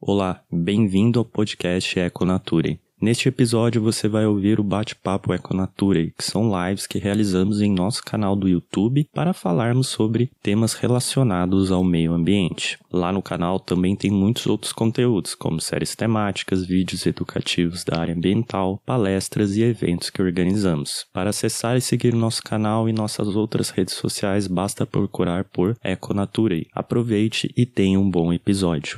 Olá, bem-vindo ao podcast Econature. Neste episódio você vai ouvir o bate-papo Econature, que são lives que realizamos em nosso canal do YouTube para falarmos sobre temas relacionados ao meio ambiente. Lá no canal também tem muitos outros conteúdos, como séries temáticas, vídeos educativos da área ambiental, palestras e eventos que organizamos. Para acessar e seguir nosso canal e nossas outras redes sociais, basta procurar por Econature. Aproveite e tenha um bom episódio.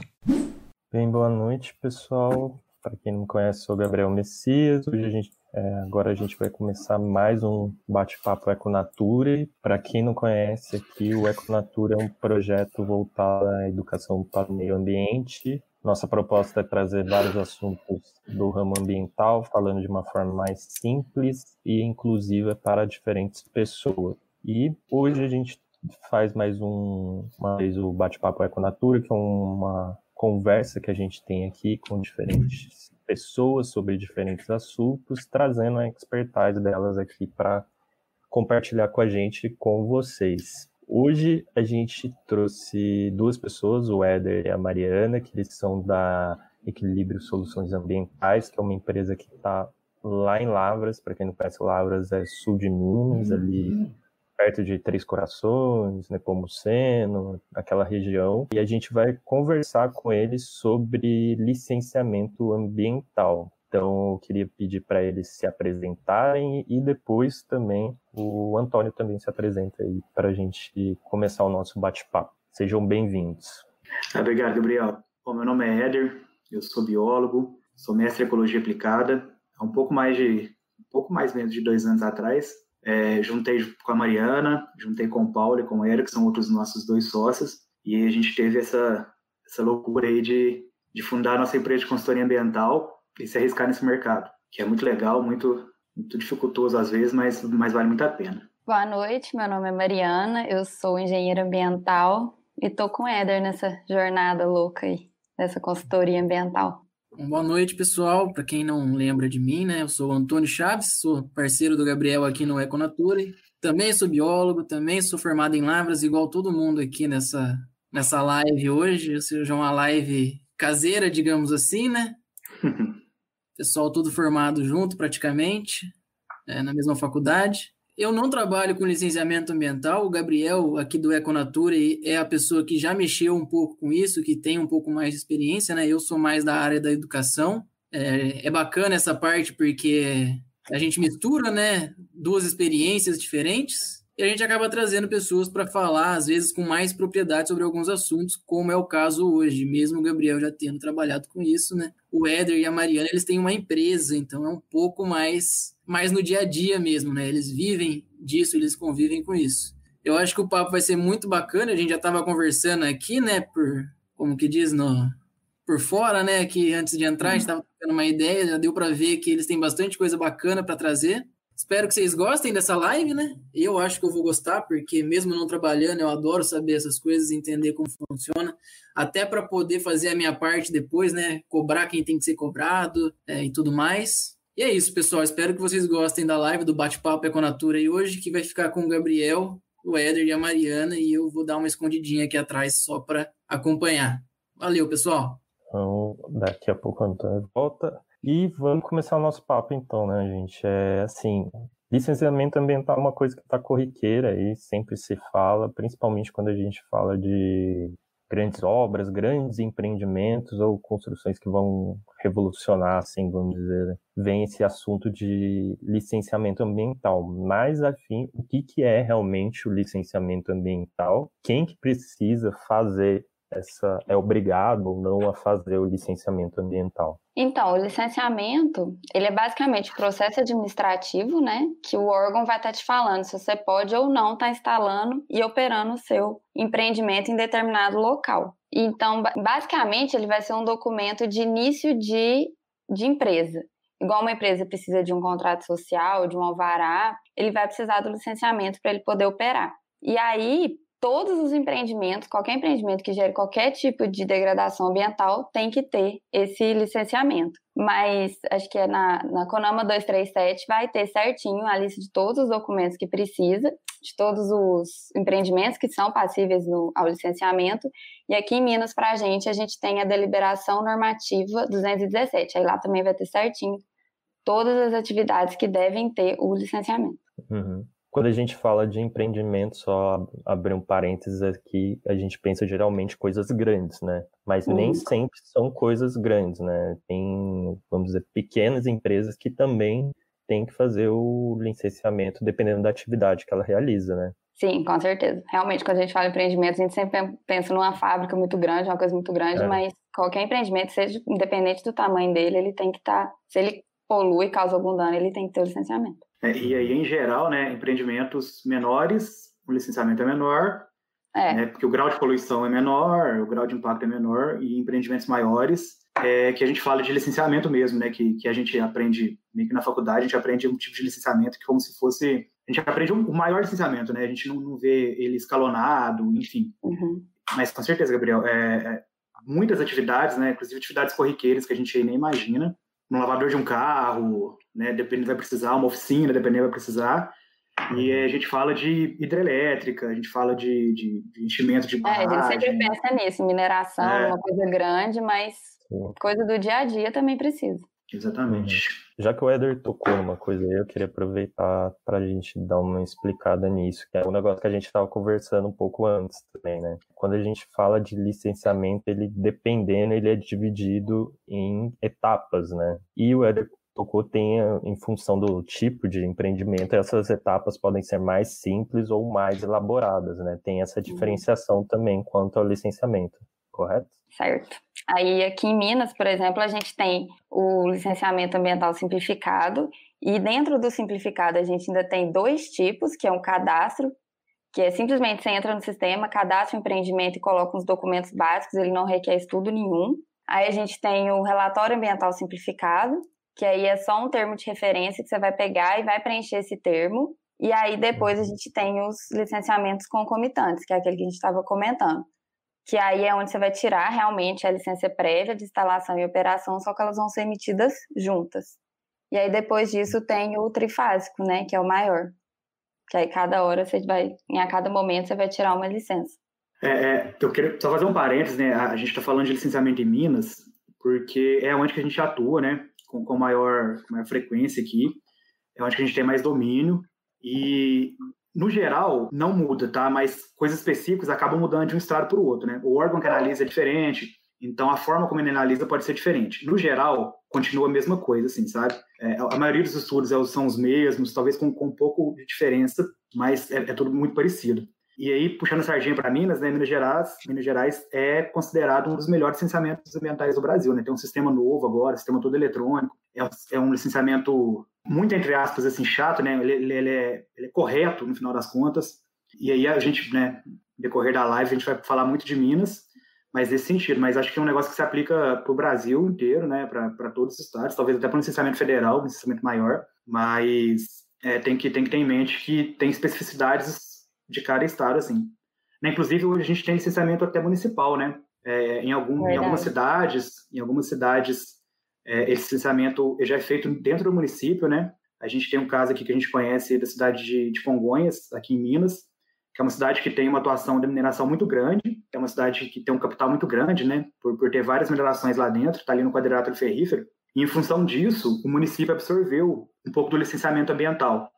Bem, boa noite, pessoal. Para quem não me conhece, sou Gabriel Messias. Hoje a gente, é, agora a gente vai começar mais um bate-papo Econature. Para quem não conhece aqui, o Econature é um projeto voltado à educação para o meio ambiente. Nossa proposta é trazer vários assuntos do ramo ambiental, falando de uma forma mais simples e inclusiva para diferentes pessoas. E hoje a gente faz mais um, vez o bate-papo Econatura, que é uma conversa que a gente tem aqui com diferentes pessoas sobre diferentes assuntos, trazendo a expertise delas aqui para compartilhar com a gente, com vocês. Hoje a gente trouxe duas pessoas, o Éder e a Mariana, que eles são da Equilíbrio Soluções Ambientais, que é uma empresa que está lá em Lavras, para quem não conhece, Lavras é sul de Minas, ali perto de Três Corações, Nepomuceno, aquela região, e a gente vai conversar com eles sobre licenciamento ambiental. Então, eu queria pedir para eles se apresentarem e depois também o Antônio também se apresenta aí para a gente começar o nosso bate-papo. Sejam bem-vindos. Obrigado, Gabriel. Bom, meu nome é Éder, eu sou biólogo, sou mestre em ecologia aplicada. Há um pouco mais de um pouco mais menos de dois anos atrás, é, juntei com a Mariana, juntei com o Paulo e com o Eric, que são outros nossos dois sócios, e a gente teve essa, essa loucura aí de, de fundar nossa empresa de consultoria ambiental e se arriscar nesse mercado, que é muito legal, muito, muito dificultoso às vezes, mas, mas vale muito a pena. Boa noite, meu nome é Mariana, eu sou engenheira ambiental e estou com o Éder nessa jornada louca aí, nessa consultoria ambiental. Boa noite, pessoal. Para quem não lembra de mim, né? Eu sou o Antônio Chaves, sou parceiro do Gabriel aqui no Econature. Também sou biólogo, também sou formado em Lavras, igual todo mundo aqui nessa, nessa live hoje, ou seja, uma live caseira, digamos assim, né? Pessoal todo formado junto praticamente, é, na mesma faculdade. Eu não trabalho com licenciamento ambiental. O Gabriel, aqui do Econature, é a pessoa que já mexeu um pouco com isso, que tem um pouco mais de experiência, né? Eu sou mais da área da educação. É, é bacana essa parte porque a gente mistura, né? Duas experiências diferentes e a gente acaba trazendo pessoas para falar, às vezes, com mais propriedade sobre alguns assuntos, como é o caso hoje, mesmo o Gabriel já tendo trabalhado com isso, né? O Éder e a Mariana, eles têm uma empresa, então é um pouco mais, mais no dia a dia mesmo, né? Eles vivem disso, eles convivem com isso. Eu acho que o papo vai ser muito bacana, a gente já estava conversando aqui, né, por, como que diz, no, por fora, né, que antes de entrar a gente estava tendo uma ideia, já deu para ver que eles têm bastante coisa bacana para trazer. Espero que vocês gostem dessa live, né? Eu acho que eu vou gostar, porque mesmo não trabalhando, eu adoro saber essas coisas, entender como funciona, até para poder fazer a minha parte depois, né? Cobrar quem tem que ser cobrado é, e tudo mais. E é isso, pessoal. Espero que vocês gostem da live do Bate-Papo Econatura e hoje, que vai ficar com o Gabriel, o Éder e a Mariana, e eu vou dar uma escondidinha aqui atrás só para acompanhar. Valeu, pessoal! Então, daqui a pouco o Antônio volta. E vamos começar o nosso papo então, né, gente? É assim, licenciamento ambiental é uma coisa que está corriqueira e sempre se fala, principalmente quando a gente fala de grandes obras, grandes empreendimentos ou construções que vão revolucionar, assim, vamos dizer, vem esse assunto de licenciamento ambiental. Mas, afim, o que, que é realmente o licenciamento ambiental? Quem que precisa fazer essa é obrigado ou não a fazer o licenciamento ambiental? Então, o licenciamento, ele é basicamente o processo administrativo, né, que o órgão vai estar te falando se você pode ou não estar tá instalando e operando o seu empreendimento em determinado local. Então, basicamente, ele vai ser um documento de início de, de empresa. Igual uma empresa precisa de um contrato social, de um alvará, ele vai precisar do licenciamento para ele poder operar. E aí, todos os empreendimentos, qualquer empreendimento que gere qualquer tipo de degradação ambiental tem que ter esse licenciamento. Mas acho que é na, na Conama 237 vai ter certinho a lista de todos os documentos que precisa, de todos os empreendimentos que são passíveis no, ao licenciamento. E aqui em Minas, para a gente, a gente tem a deliberação normativa 217. Aí lá também vai ter certinho todas as atividades que devem ter o licenciamento. Uhum. Quando a gente fala de empreendimento, só abrir um parênteses aqui, a gente pensa geralmente coisas grandes, né? Mas uhum. nem sempre são coisas grandes, né? Tem, vamos dizer, pequenas empresas que também têm que fazer o licenciamento dependendo da atividade que ela realiza, né? Sim, com certeza. Realmente, quando a gente fala em empreendimento, a gente sempre pensa numa fábrica muito grande, uma coisa muito grande, é. mas qualquer empreendimento, seja independente do tamanho dele, ele tem que estar. Tá, se ele polui, causa algum dano, ele tem que ter o licenciamento. É, e aí, em geral, né, empreendimentos menores, o licenciamento é menor, é. Né, porque o grau de poluição é menor, o grau de impacto é menor, e empreendimentos maiores, é, que a gente fala de licenciamento mesmo, né, que, que a gente aprende, meio que na faculdade, a gente aprende um tipo de licenciamento que como se fosse, a gente aprende o maior licenciamento, né, a gente não, não vê ele escalonado, enfim. Uhum. Mas com certeza, Gabriel, é, é, muitas atividades, né, inclusive atividades corriqueiras que a gente nem imagina, no lavador de um carro, né, dependendo vai precisar, uma oficina, dependendo vai precisar. E a gente fala de hidrelétrica, a gente fala de, de, de enchimento de barragem. É, a gente sempre pensa nisso, mineração, é. uma coisa grande, mas coisa do dia a dia também precisa. Exatamente. Já que o Éder tocou numa coisa aí, eu queria aproveitar para a gente dar uma explicada nisso, que é um negócio que a gente estava conversando um pouco antes também, né? Quando a gente fala de licenciamento, ele dependendo, ele é dividido em etapas, né? E o Éder tocou tem, em função do tipo de empreendimento, essas etapas podem ser mais simples ou mais elaboradas, né? Tem essa uhum. diferenciação também quanto ao licenciamento, correto? Certo. Aí aqui em Minas, por exemplo, a gente tem o licenciamento ambiental simplificado e dentro do simplificado a gente ainda tem dois tipos, que é um cadastro, que é simplesmente você entra no sistema, cadastra o empreendimento e coloca os documentos básicos, ele não requer estudo nenhum. Aí a gente tem o relatório ambiental simplificado, que aí é só um termo de referência que você vai pegar e vai preencher esse termo. E aí depois a gente tem os licenciamentos concomitantes, que é aquele que a gente estava comentando que aí é onde você vai tirar realmente a licença prévia de instalação e operação, só que elas vão ser emitidas juntas. E aí depois disso tem o trifásico, né, que é o maior. Que aí cada hora você vai, em a cada momento você vai tirar uma licença. É, é eu queria só fazer um parênteses, né, a gente está falando de licenciamento em Minas, porque é onde que a gente atua, né, com, com maior, maior frequência aqui, é onde que a gente tem mais domínio, e no geral, não muda, tá? Mas coisas específicas acabam mudando de um estado para o outro, né? O órgão que analisa é diferente, então a forma como ele analisa pode ser diferente. No geral, continua a mesma coisa, assim, sabe? É, a maioria dos estudos são os mesmos, talvez com, com um pouco de diferença, mas é, é tudo muito parecido. E aí, puxando sardinha para Minas, né, Minas Gerais, Minas Gerais é considerado um dos melhores licenciamentos ambientais do Brasil, né? Tem um sistema novo agora, sistema todo eletrônico, é, é um licenciamento muito, entre aspas, assim, chato, né? Ele, ele, ele, é, ele é correto, no final das contas. E aí a gente, né, decorrer da live, a gente vai falar muito de Minas, mas nesse sentido. Mas acho que é um negócio que se aplica para o Brasil inteiro, né, para todos os estados, talvez até para um licenciamento federal, um licenciamento maior, mas é, tem, que, tem que ter em mente que tem especificidades de cada estado, assim. Né, inclusive, hoje a gente tem licenciamento até municipal, né? É, em, algum, em algumas cidades, em algumas cidades é, esse licenciamento já é feito dentro do município, né? A gente tem um caso aqui que a gente conhece da cidade de, de Congonhas, aqui em Minas, que é uma cidade que tem uma atuação de mineração muito grande, é uma cidade que tem um capital muito grande, né? Por, por ter várias minerações lá dentro, está ali no quadrilátero ferrífero. E em função disso, o município absorveu um pouco do licenciamento ambiental,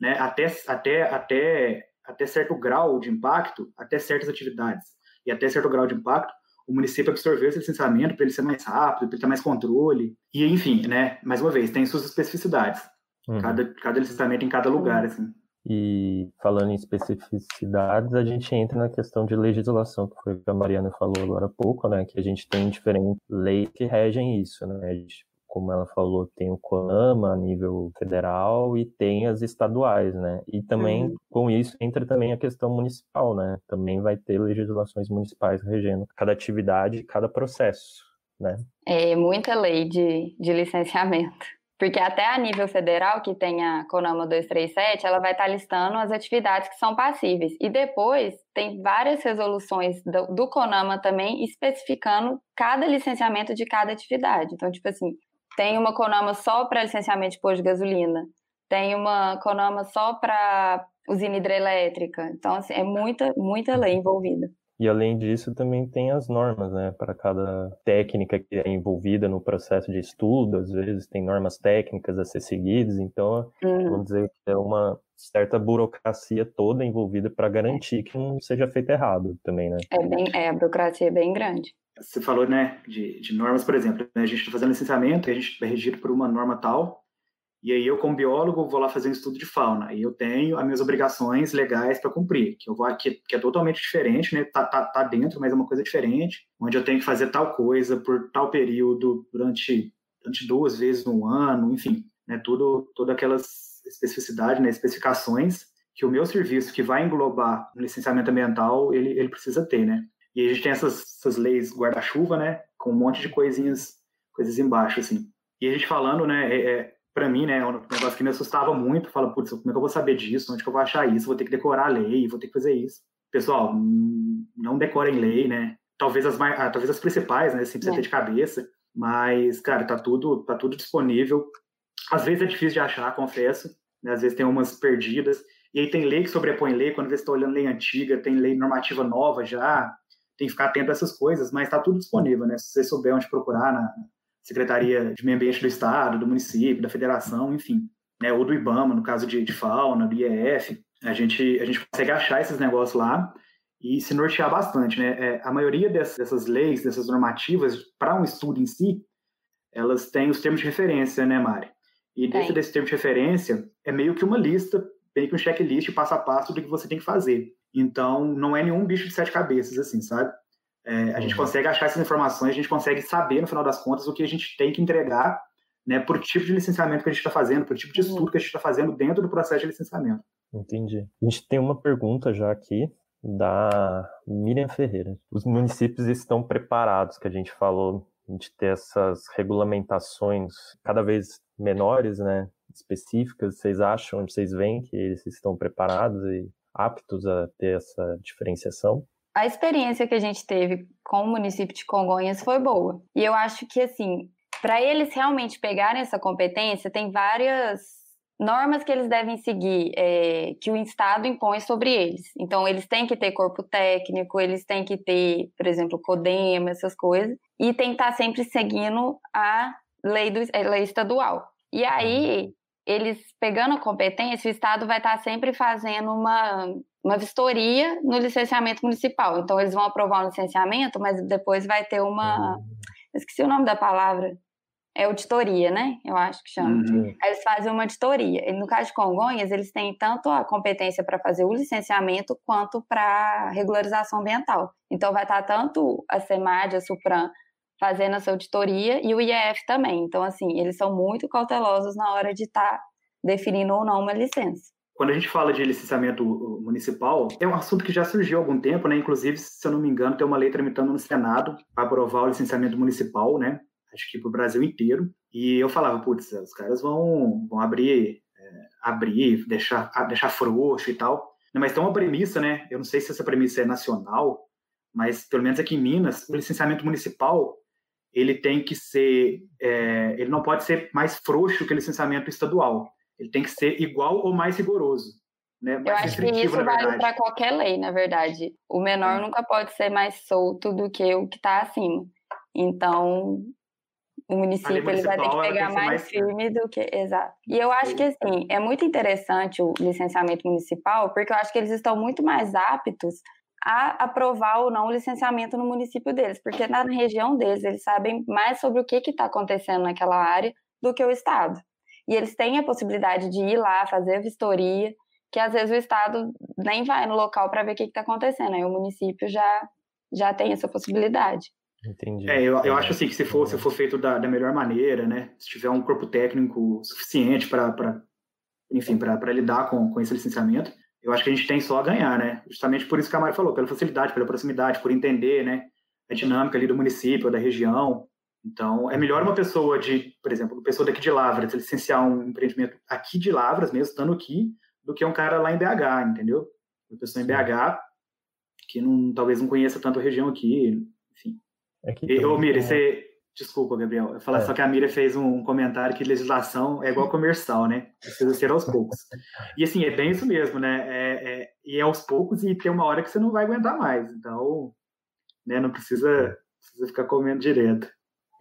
né? Até, até, até, até certo grau de impacto, até certas atividades e até certo grau de impacto, o município absorveu esse licenciamento para ele ser mais rápido, para ele ter mais controle. E, enfim, né, mais uma vez, tem suas especificidades. Uhum. Cada, cada licenciamento em cada lugar, assim. E falando em especificidades, a gente entra na questão de legislação, que foi o que a Mariana falou agora há pouco, né? Que a gente tem diferentes leis que regem isso, né? A gente como ela falou, tem o CONAMA a nível federal e tem as estaduais, né? E também uhum. com isso entra também a questão municipal, né? Também vai ter legislações municipais regendo cada atividade, cada processo, né? É muita lei de, de licenciamento. Porque até a nível federal, que tem a CONAMA 237, ela vai estar listando as atividades que são passíveis. E depois tem várias resoluções do, do CONAMA também especificando cada licenciamento de cada atividade. Então, tipo assim, tem uma CONAMA só para licenciamento de posto de gasolina, tem uma CONAMA só para usina hidrelétrica. Então, assim, é muita, muita lei envolvida. E além disso, também tem as normas, né, para cada técnica que é envolvida no processo de estudo, às vezes tem normas técnicas a ser seguidas, então, uhum. vamos dizer que é uma certa burocracia toda envolvida para garantir que não seja feito errado também, né? É, bem, é a burocracia é bem grande. Você falou, né, de, de normas, por exemplo, né, a gente está fazendo licenciamento a gente é regido por uma norma tal, e aí eu, como biólogo, vou lá fazer um estudo de fauna. E eu tenho as minhas obrigações legais para cumprir, que eu vou aqui, que é totalmente diferente, né? Tá, tá, tá dentro, mas é uma coisa diferente, onde eu tenho que fazer tal coisa por tal período durante, durante duas vezes no ano, enfim, né? Tudo, todas aquelas especificidades, né? Especificações que o meu serviço, que vai englobar o licenciamento ambiental, ele, ele precisa ter, né? E a gente tem essas, essas leis guarda-chuva, né? Com um monte de coisinhas, coisas embaixo, assim. E a gente falando, né? É, é para mim, né, é um negócio que me assustava muito. Fala, putz, como é que eu vou saber disso? Onde que eu vou achar isso? Vou ter que decorar a lei, vou ter que fazer isso. Pessoal, não decorem lei, né? Talvez as, mais, ah, talvez as principais, né? Sem precisar é. ter de cabeça. Mas, cara, tá tudo, tá tudo disponível. Às vezes é difícil de achar, confesso. Né? Às vezes tem umas perdidas. E aí tem lei que sobrepõe lei. Quando você está olhando lei antiga, tem lei normativa nova já. Tem que ficar atento a essas coisas. Mas tá tudo disponível, né? Se você souber onde procurar na, Secretaria de Meio Ambiente do Estado, do município, da federação, enfim, né, ou do IBAMA, no caso de, de fauna, do IEF, a gente, a gente consegue achar esses negócios lá e se nortear bastante, né? É, a maioria dessas, dessas leis, dessas normativas, para um estudo em si, elas têm os termos de referência, né, Mari? E dentro desse termo de referência, é meio que uma lista, meio que um checklist passo a passo do que você tem que fazer. Então, não é nenhum bicho de sete cabeças, assim, sabe? É, a gente uhum. consegue achar essas informações, a gente consegue saber, no final das contas, o que a gente tem que entregar né, por tipo de licenciamento que a gente está fazendo, por tipo de uhum. estudo que a gente está fazendo dentro do processo de licenciamento. Entendi. A gente tem uma pergunta já aqui da Miriam Ferreira. Os municípios estão preparados, que a gente falou de ter essas regulamentações cada vez menores, né, específicas. Vocês acham, vocês veem que eles estão preparados e aptos a ter essa diferenciação? a experiência que a gente teve com o município de Congonhas foi boa. E eu acho que, assim, para eles realmente pegarem essa competência, tem várias normas que eles devem seguir, é, que o Estado impõe sobre eles. Então, eles têm que ter corpo técnico, eles têm que ter, por exemplo, CODEMA, essas coisas, e tem que estar sempre seguindo a lei, do, a lei estadual. E aí, eles pegando a competência, o Estado vai estar sempre fazendo uma uma vistoria no licenciamento municipal. Então, eles vão aprovar um licenciamento, mas depois vai ter uma. Uhum. Esqueci o nome da palavra. É auditoria, né? Eu acho que chama. Uhum. Aí eles fazem uma auditoria. E no caso de Congonhas, eles têm tanto a competência para fazer o licenciamento quanto para regularização ambiental. Então, vai estar tanto a SEMAD, a SUPRAM, fazendo essa auditoria e o IEF também. Então, assim, eles são muito cautelosos na hora de estar tá definindo ou não uma licença. Quando a gente fala de licenciamento municipal, é um assunto que já surgiu há algum tempo, né? Inclusive, se eu não me engano, tem uma lei tramitando no Senado para aprovar o licenciamento municipal, né? Acho que para o Brasil inteiro. E eu falava, putz, os caras vão, vão abrir, é, abrir, deixar, deixar frouxo e tal. Mas tem uma premissa, né? Eu não sei se essa premissa é nacional, mas pelo menos aqui em Minas, o licenciamento municipal ele tem que ser, é, ele não pode ser mais frouxo que o licenciamento estadual ele tem que ser igual ou mais rigoroso. Né? Mais Eu acho que isso vale para qualquer lei, na verdade. O menor é. nunca pode ser mais solto do que o que está acima. Então, o município ele vai ter que pegar mais, mais firme do que. Exato. E eu acho que, assim, é muito interessante o licenciamento municipal, porque eu acho que eles estão muito mais aptos a aprovar ou não o licenciamento no município deles, porque na região deles eles sabem mais sobre o que está acontecendo naquela área do que o Estado e eles têm a possibilidade de ir lá fazer a vistoria, que às vezes o Estado nem vai no local para ver o que está acontecendo, aí o município já, já tem essa possibilidade. Entendi. É, eu, eu acho assim que se for, se for feito da, da melhor maneira, né, se tiver um corpo técnico suficiente para, enfim, para lidar com, com esse licenciamento, eu acho que a gente tem só a ganhar, né? Justamente por isso que a Mari falou, pela facilidade, pela proximidade, por entender, né, a dinâmica ali do município, da região, Então, é melhor uma pessoa de, por exemplo, uma pessoa daqui de Lavras licenciar um empreendimento aqui de Lavras, mesmo estando aqui, do que um cara lá em BH, entendeu? Uma pessoa em BH que não, talvez não conheça tanto a região aqui, enfim. É que e, ô, Mira, você... Desculpa, Gabriel. Eu falar é. só que a Mira fez um comentário que legislação é igual comercial, né? Precisa ser aos poucos. E assim, é bem isso mesmo, né? É, é, e é aos poucos e tem uma hora que você não vai aguentar mais. Então, né, não precisa, precisa ficar comendo direto.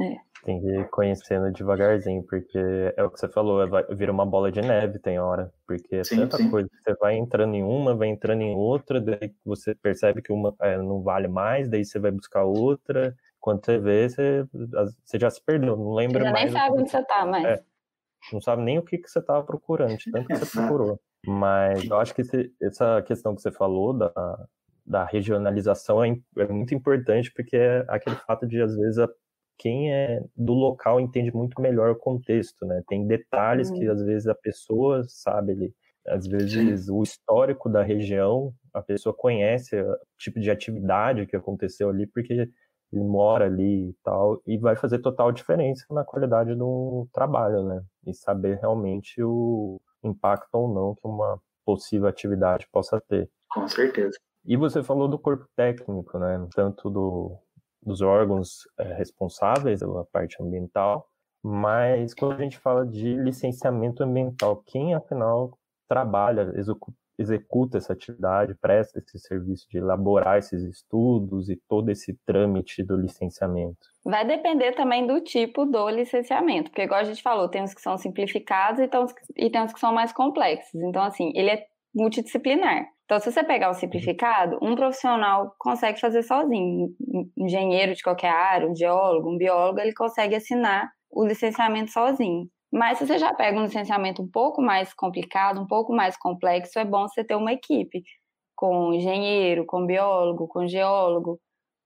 É. Tem que ir conhecendo devagarzinho, porque é o que você falou, vai, vira uma bola de neve, tem hora. Porque é sim, tanta sim. coisa, você vai entrando em uma, vai entrando em outra, daí você percebe que uma é, não vale mais, daí você vai buscar outra. Quando você vê, você, você já se perdeu, não lembra você mais. Você nem sabe onde você tá, mas. É, não sabe nem o que, que você estava procurando, tanto que você procurou. Mas eu acho que esse, essa questão que você falou da, da regionalização é, é, muito importante, porque é aquele fato de, às vezes, a quem é do local entende muito melhor o contexto, né? Tem detalhes uhum. que às vezes a pessoa sabe ali. Às vezes Sim. o histórico da região, a pessoa conhece o tipo de atividade que aconteceu ali, porque ele mora ali e tal, e vai fazer total diferença na qualidade do trabalho, né? E saber realmente o impacto ou não que uma possível atividade possa ter. Com certeza. E você falou do corpo técnico, né? Tanto do dos órgãos é, responsáveis pela parte ambiental, mas quando a gente fala de licenciamento ambiental, quem afinal trabalha, executa essa atividade, presta esse serviço de elaborar esses estudos e todo esse trâmite do licenciamento? Vai depender também do tipo do licenciamento, porque igual a gente falou, tem uns que são simplificados e tem uns que são mais complexos. Então, assim, ele é multidisciplinar. Então, se você pegar o simplificado, um profissional consegue fazer sozinho. Um engenheiro de qualquer área, um geólogo, um biólogo, ele consegue assinar o licenciamento sozinho. Mas se você já pega um licenciamento um pouco mais complicado, um pouco mais complexo, é bom você ter uma equipe com engenheiro, com biólogo, com geólogo,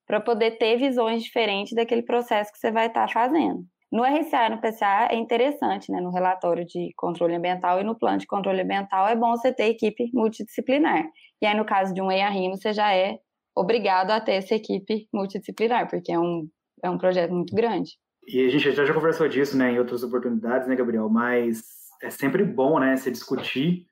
para poder ter visões diferentes daquele processo que você vai estar tá fazendo. No RCA e no PCA é interessante, né? No relatório de controle ambiental e no plano de controle ambiental é bom você ter equipe multidisciplinar. E aí, no caso de um EIA-RIMO, você já é obrigado a ter essa equipe multidisciplinar, porque é um, é um projeto muito grande. E a gente já, já conversou disso, né, em outras oportunidades, né, Gabriel? Mas é sempre bom, né, se discutir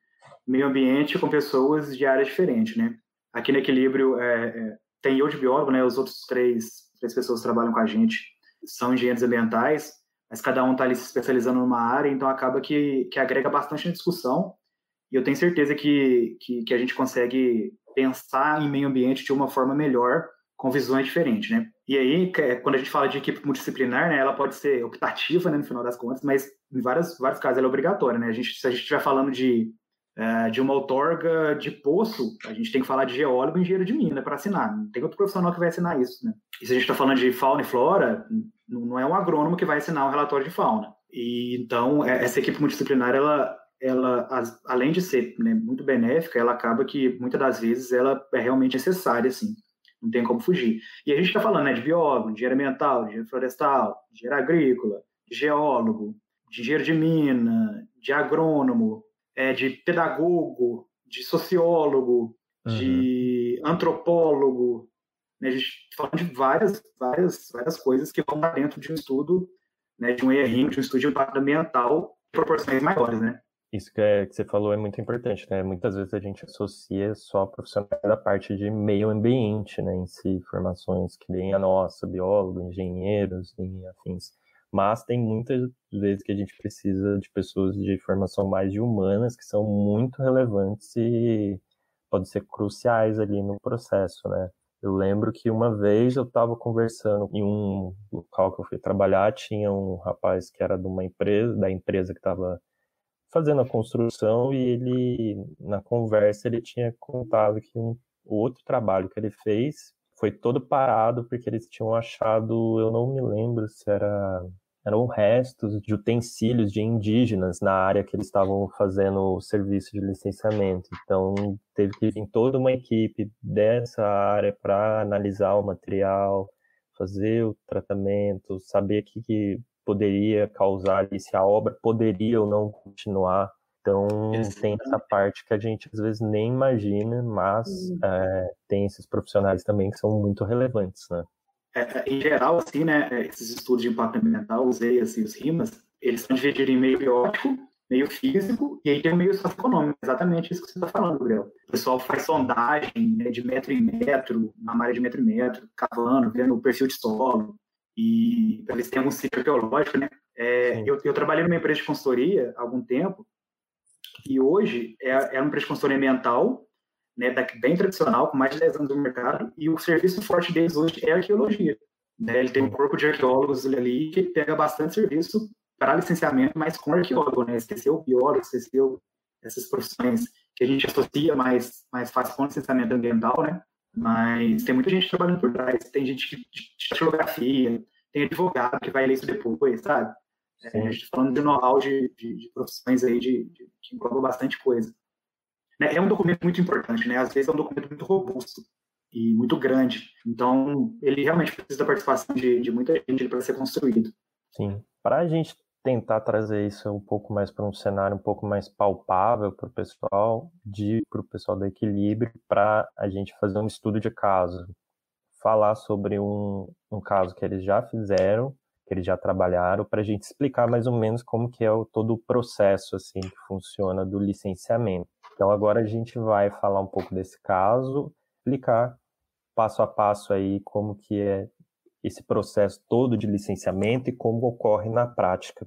meio ambiente com pessoas de áreas diferentes, né? Aqui no Equilíbrio é, é, tem eu de biólogo, né? Os outros três, três pessoas que trabalham com a gente são engenheiros ambientais, mas cada um está ali se especializando numa área, então acaba que, que agrega bastante na discussão. E eu tenho certeza que, que, que a gente consegue pensar em meio ambiente de uma forma melhor, com visões diferentes, né? E aí, é, quando a gente fala de equipe multidisciplinar, né, ela pode ser optativa, né, no final das contas, mas em vários, vários casos ela é obrigatória, né? A gente, se a gente estiver falando de é, de uma outorga de poço, a gente tem que falar de geólogo e engenheiro de mina para assinar. Não tem outro profissional que vai assinar isso, né? E se a gente está falando de fauna e flora, não é um agrônomo que vai assinar um relatório de fauna. E então é, essa equipe multidisciplinar, ela, ela além de ser né, muito benéfica, ela acaba que muitas das vezes ela é realmente necessária, assim. Não tem como fugir. E a gente está falando né, de biólogo, de engenheiro ambiental, de engenheiro florestal, de engenheiro agrícola, de geólogo, de engenheiro de mina, de agrônomo, é, de pedagogo, de sociólogo, uhum. de antropólogo. Né? A gente está falando de várias, várias, várias coisas que vão estar dentro de um estudo, né, de um ERIM, de um estudo de impacto ambiental, proporções maiores, né? Isso que, é, que você falou é muito importante, né? Muitas vezes a gente associa só profissionais da parte de meio ambiente, né? Em si, formações que nem a nossa, biólogos, engenheiros e afins mas tem muitas vezes que a gente precisa de pessoas de formação mais de humanas que são muito relevantes e podem ser cruciais ali no processo, né? Eu lembro que uma vez eu estava conversando em um local que eu fui trabalhar, tinha um rapaz que era de uma empresa, da empresa que estava fazendo a construção e ele na conversa ele tinha contado que um outro trabalho que ele fez foi todo parado porque eles tinham achado, eu não me lembro se era eram restos de utensílios de indígenas na área que eles estavam fazendo o serviço de licenciamento. Então, teve que vir toda uma equipe dessa área para analisar o material, fazer o tratamento, saber que, que poderia causar e se a obra poderia ou não continuar. Então, tem essa parte que a gente às vezes nem imagina, mas uhum. é, tem esses profissionais também que são muito relevantes, né? é, é, em geral, assim, né, é, esses estudos de impacto ambiental, usei assim, os RIMAS, eles são divididos em meio biótico, meio físico, e aí tem o meio socioeconômico, exatamente isso que você está falando, Gabriel. O pessoal faz sondagem né, de metro em metro, na área de metro em metro, cavando, vendo o perfil de solo, e para ver se tem algum sítio arqueológico, né? É, eu, eu, trabalhei numa empresa de consultoria há algum tempo, e hoje é, é uma empresa de consultoria ambiental, né, bem tradicional, com mais de 10 anos no mercado, e o serviço forte deles hoje é arqueologia. Né? Ele tem um corpo de arqueólogos ali que pega bastante serviço para licenciamento, mas com arqueólogo, né? Esqueceu o biólogo, esqueceu essas profissões que a gente associa mais, mais fácil com licenciamento ambiental, né? Mas tem muita gente trabalhando por trás, tem gente que de fotografia, tem advogado que vai ler isso depois, sabe? É, a gente está falando de know-how de, de, de, profissões aí de, de, que englobam bastante coisa. Né? É um documento muito importante, né? Às vezes é um documento muito robusto e muito grande. Então, ele realmente precisa da participação de, de muita gente para ser construído. Sim. Para a gente tentar trazer isso um pouco mais para um cenário um pouco mais palpável para o pessoal, para o pessoal do equilíbrio, para a gente fazer um estudo de caso, falar sobre um, um caso que eles já fizeram, que eles já trabalharam, para a gente explicar mais ou menos como que é o, todo o processo assim que funciona do licenciamento. Então agora a gente vai falar um pouco desse caso, explicar passo a passo aí como que é esse processo todo de licenciamento e como ocorre na prática.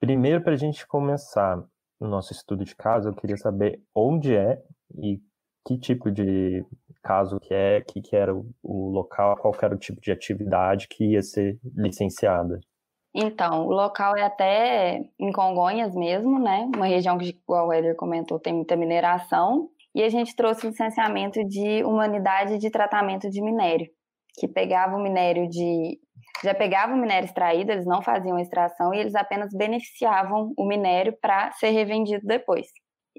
Primeiro, para a gente começar o nosso estudo de caso, eu queria saber onde é e que tipo de caso que é, que, que era o, o local, qual era o tipo de atividade que ia ser licenciada. Então, o local é até em Congonhas mesmo, né? Uma região que, igual o Eder comentou, tem muita mineração. E a gente trouxe licenciamento de uma unidade de tratamento de minério que pegava o minério de. Já pegava o minério extraído, eles não faziam extração e eles apenas beneficiavam o minério para ser revendido depois.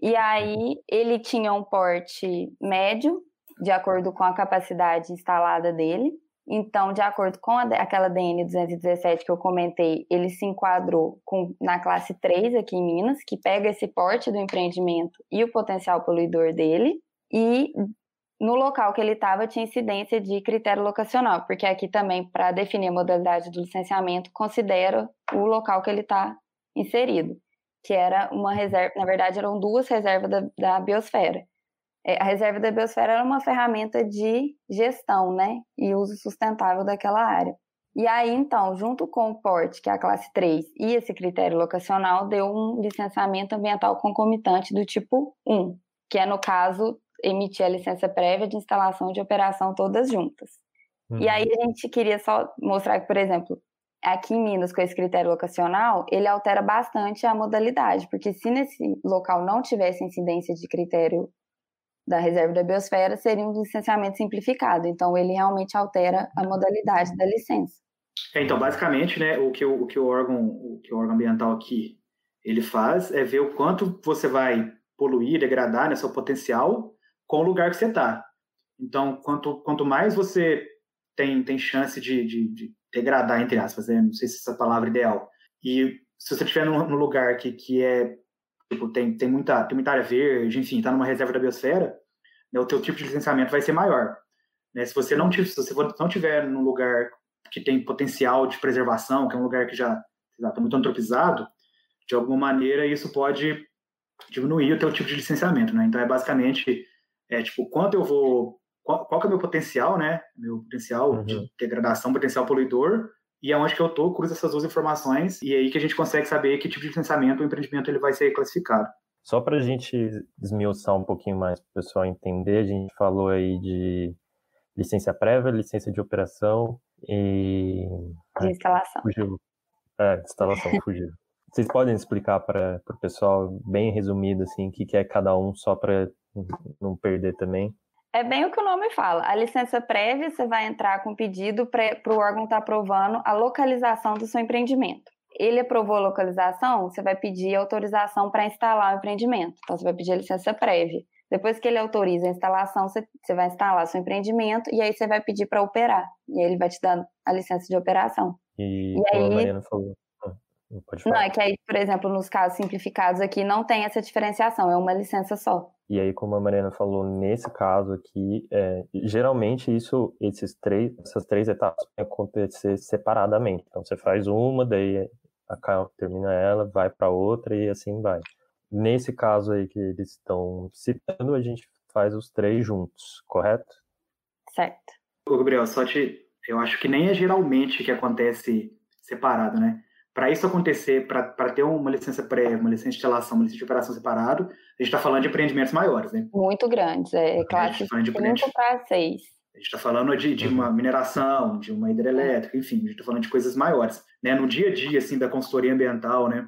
E aí ele tinha um porte médio, de acordo com a capacidade instalada dele. Então, de acordo com a, aquela DN 217 que eu comentei, ele se enquadrou com, na classe 3 aqui em Minas, que pega esse porte do empreendimento e o potencial poluidor dele. E no local que ele estava tinha incidência de critério locacional, porque aqui também, para definir a modalidade do licenciamento, considera o local que ele está inserido, que era uma reserva, na verdade eram duas reservas da, da biosfera. É, a reserva da biosfera era uma ferramenta de gestão, né, e uso sustentável daquela área. E aí, então, junto com o porte, que é a classe 3, e esse critério locacional, deu um licenciamento ambiental concomitante do tipo 1, que é, no caso, emitir a licença prévia de instalação e de operação todas juntas. Uhum. E aí a gente queria só mostrar que, por exemplo, aqui em Minas, com esse critério locacional, ele altera bastante a modalidade, porque se nesse local não tivesse incidência de critério da reserva da biosfera, seria um licenciamento simplificado. Então, ele realmente altera a modalidade da licença. É, então, basicamente, né, o que o, o que o órgão, o que o órgão ambiental aqui ele faz é ver o quanto você vai poluir, degradar né, seu potencial com o lugar que você está. Então, quanto, quanto mais você tem, tem chance de, de, de degradar, entre aspas, né? não sei se essa é palavra ideal, e se você estiver num, lugar que, que é, tipo, tem, tem, muita, tem muita área verde, enfim, está numa reserva da biosfera, né, o teu tipo de licenciamento vai ser maior. Né? Se você não tiver, não tiver num lugar que tem potencial de preservação, que é um lugar que já está muito antropizado, de alguma maneira isso pode diminuir o teu tipo de licenciamento, né? Então é basicamente é tipo, quanto eu vou. Qual, qual que é o meu potencial, né? Meu potencial uhum. de degradação, potencial poluidor, e aonde que eu tô, cruza essas duas informações, e é aí que a gente consegue saber que tipo de licenciamento o empreendimento ele vai ser classificado. Só para a gente desmiuçar um pouquinho mais para o pessoal entender, a gente falou aí de licença prévia, licença de operação e. De instalação. Fugiu. É, de instalação, fugiu. Vocês podem explicar para o pessoal, bem resumido, assim, o que, que é cada um, só para não perder também? É bem o que o nome fala. A licença prévia, você vai entrar com pedido para o órgão estar tá aprovando a localização do seu empreendimento. Ele aprovou a localização, você vai pedir autorização para instalar o empreendimento. Então, você vai pedir a licença prévia. Depois que ele autoriza a instalação, você, você vai instalar seu empreendimento e aí você vai pedir para operar. E aí ele vai te dar a licença de operação. E, e aí, a Mariana falou. Ah, não, é que aí, por exemplo, nos casos simplificados aqui, não tem essa diferenciação, é uma licença só. E aí, como a Mariana falou, nesse caso aqui, é, geralmente isso, esses três, essas três etapas acontecer separadamente. Então, você faz uma, daí a, termina ela, vai para outra e assim vai. Nesse caso aí que eles estão citando, a gente faz os três juntos, correto? Certo. Ô, Gabriel, só te. Eu acho que nem é geralmente que acontece separado, né? Para isso acontecer, para ter uma licença pré, uma licença de instalação, uma licença de operação separado, a gente está falando de empreendimentos maiores, né? Muito grandes, é classe 5 para 6. A gente está falando de, de uma mineração, de uma hidrelétrica, enfim, a gente está falando de coisas maiores. Né? No dia a dia, assim, da consultoria ambiental, né?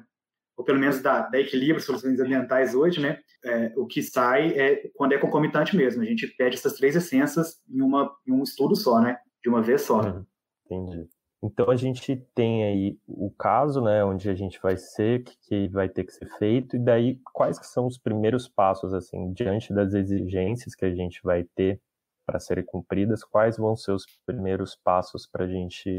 ou pelo menos da, da Equilíbrio Soluções Ambientais hoje, né? É, o que sai é quando é concomitante mesmo. A gente pede essas três essências em, uma, em um estudo só, né? De uma vez só. Uhum. Entendi. Então a gente tem aí o caso, né, onde a gente vai ser, que vai ter que ser feito, e daí quais que são os primeiros passos, assim, diante das exigências que a gente vai ter para serem cumpridas, quais vão ser os primeiros passos para a gente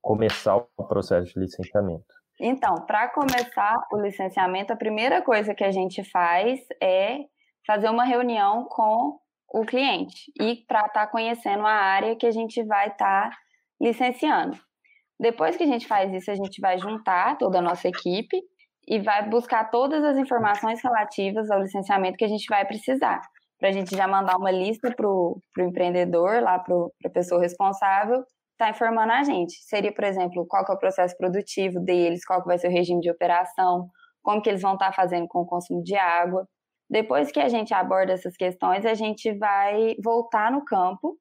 começar o processo de licenciamento? Então, para começar o licenciamento, a primeira coisa que a gente faz é fazer uma reunião com o cliente e para estar tá conhecendo a área que a gente vai estar tá licenciando. Depois que a gente faz isso, a gente vai juntar toda a nossa equipe e vai buscar todas as informações relativas ao licenciamento que a gente vai precisar, para a gente já mandar uma lista para o empreendedor, lá para a pessoa responsável, está informando a gente. Seria, por exemplo, qual é o processo produtivo deles, qual vai ser o regime de operação, como que eles vão estar tá fazendo com o consumo de água. Depois que a gente aborda essas questões, a gente vai voltar no campo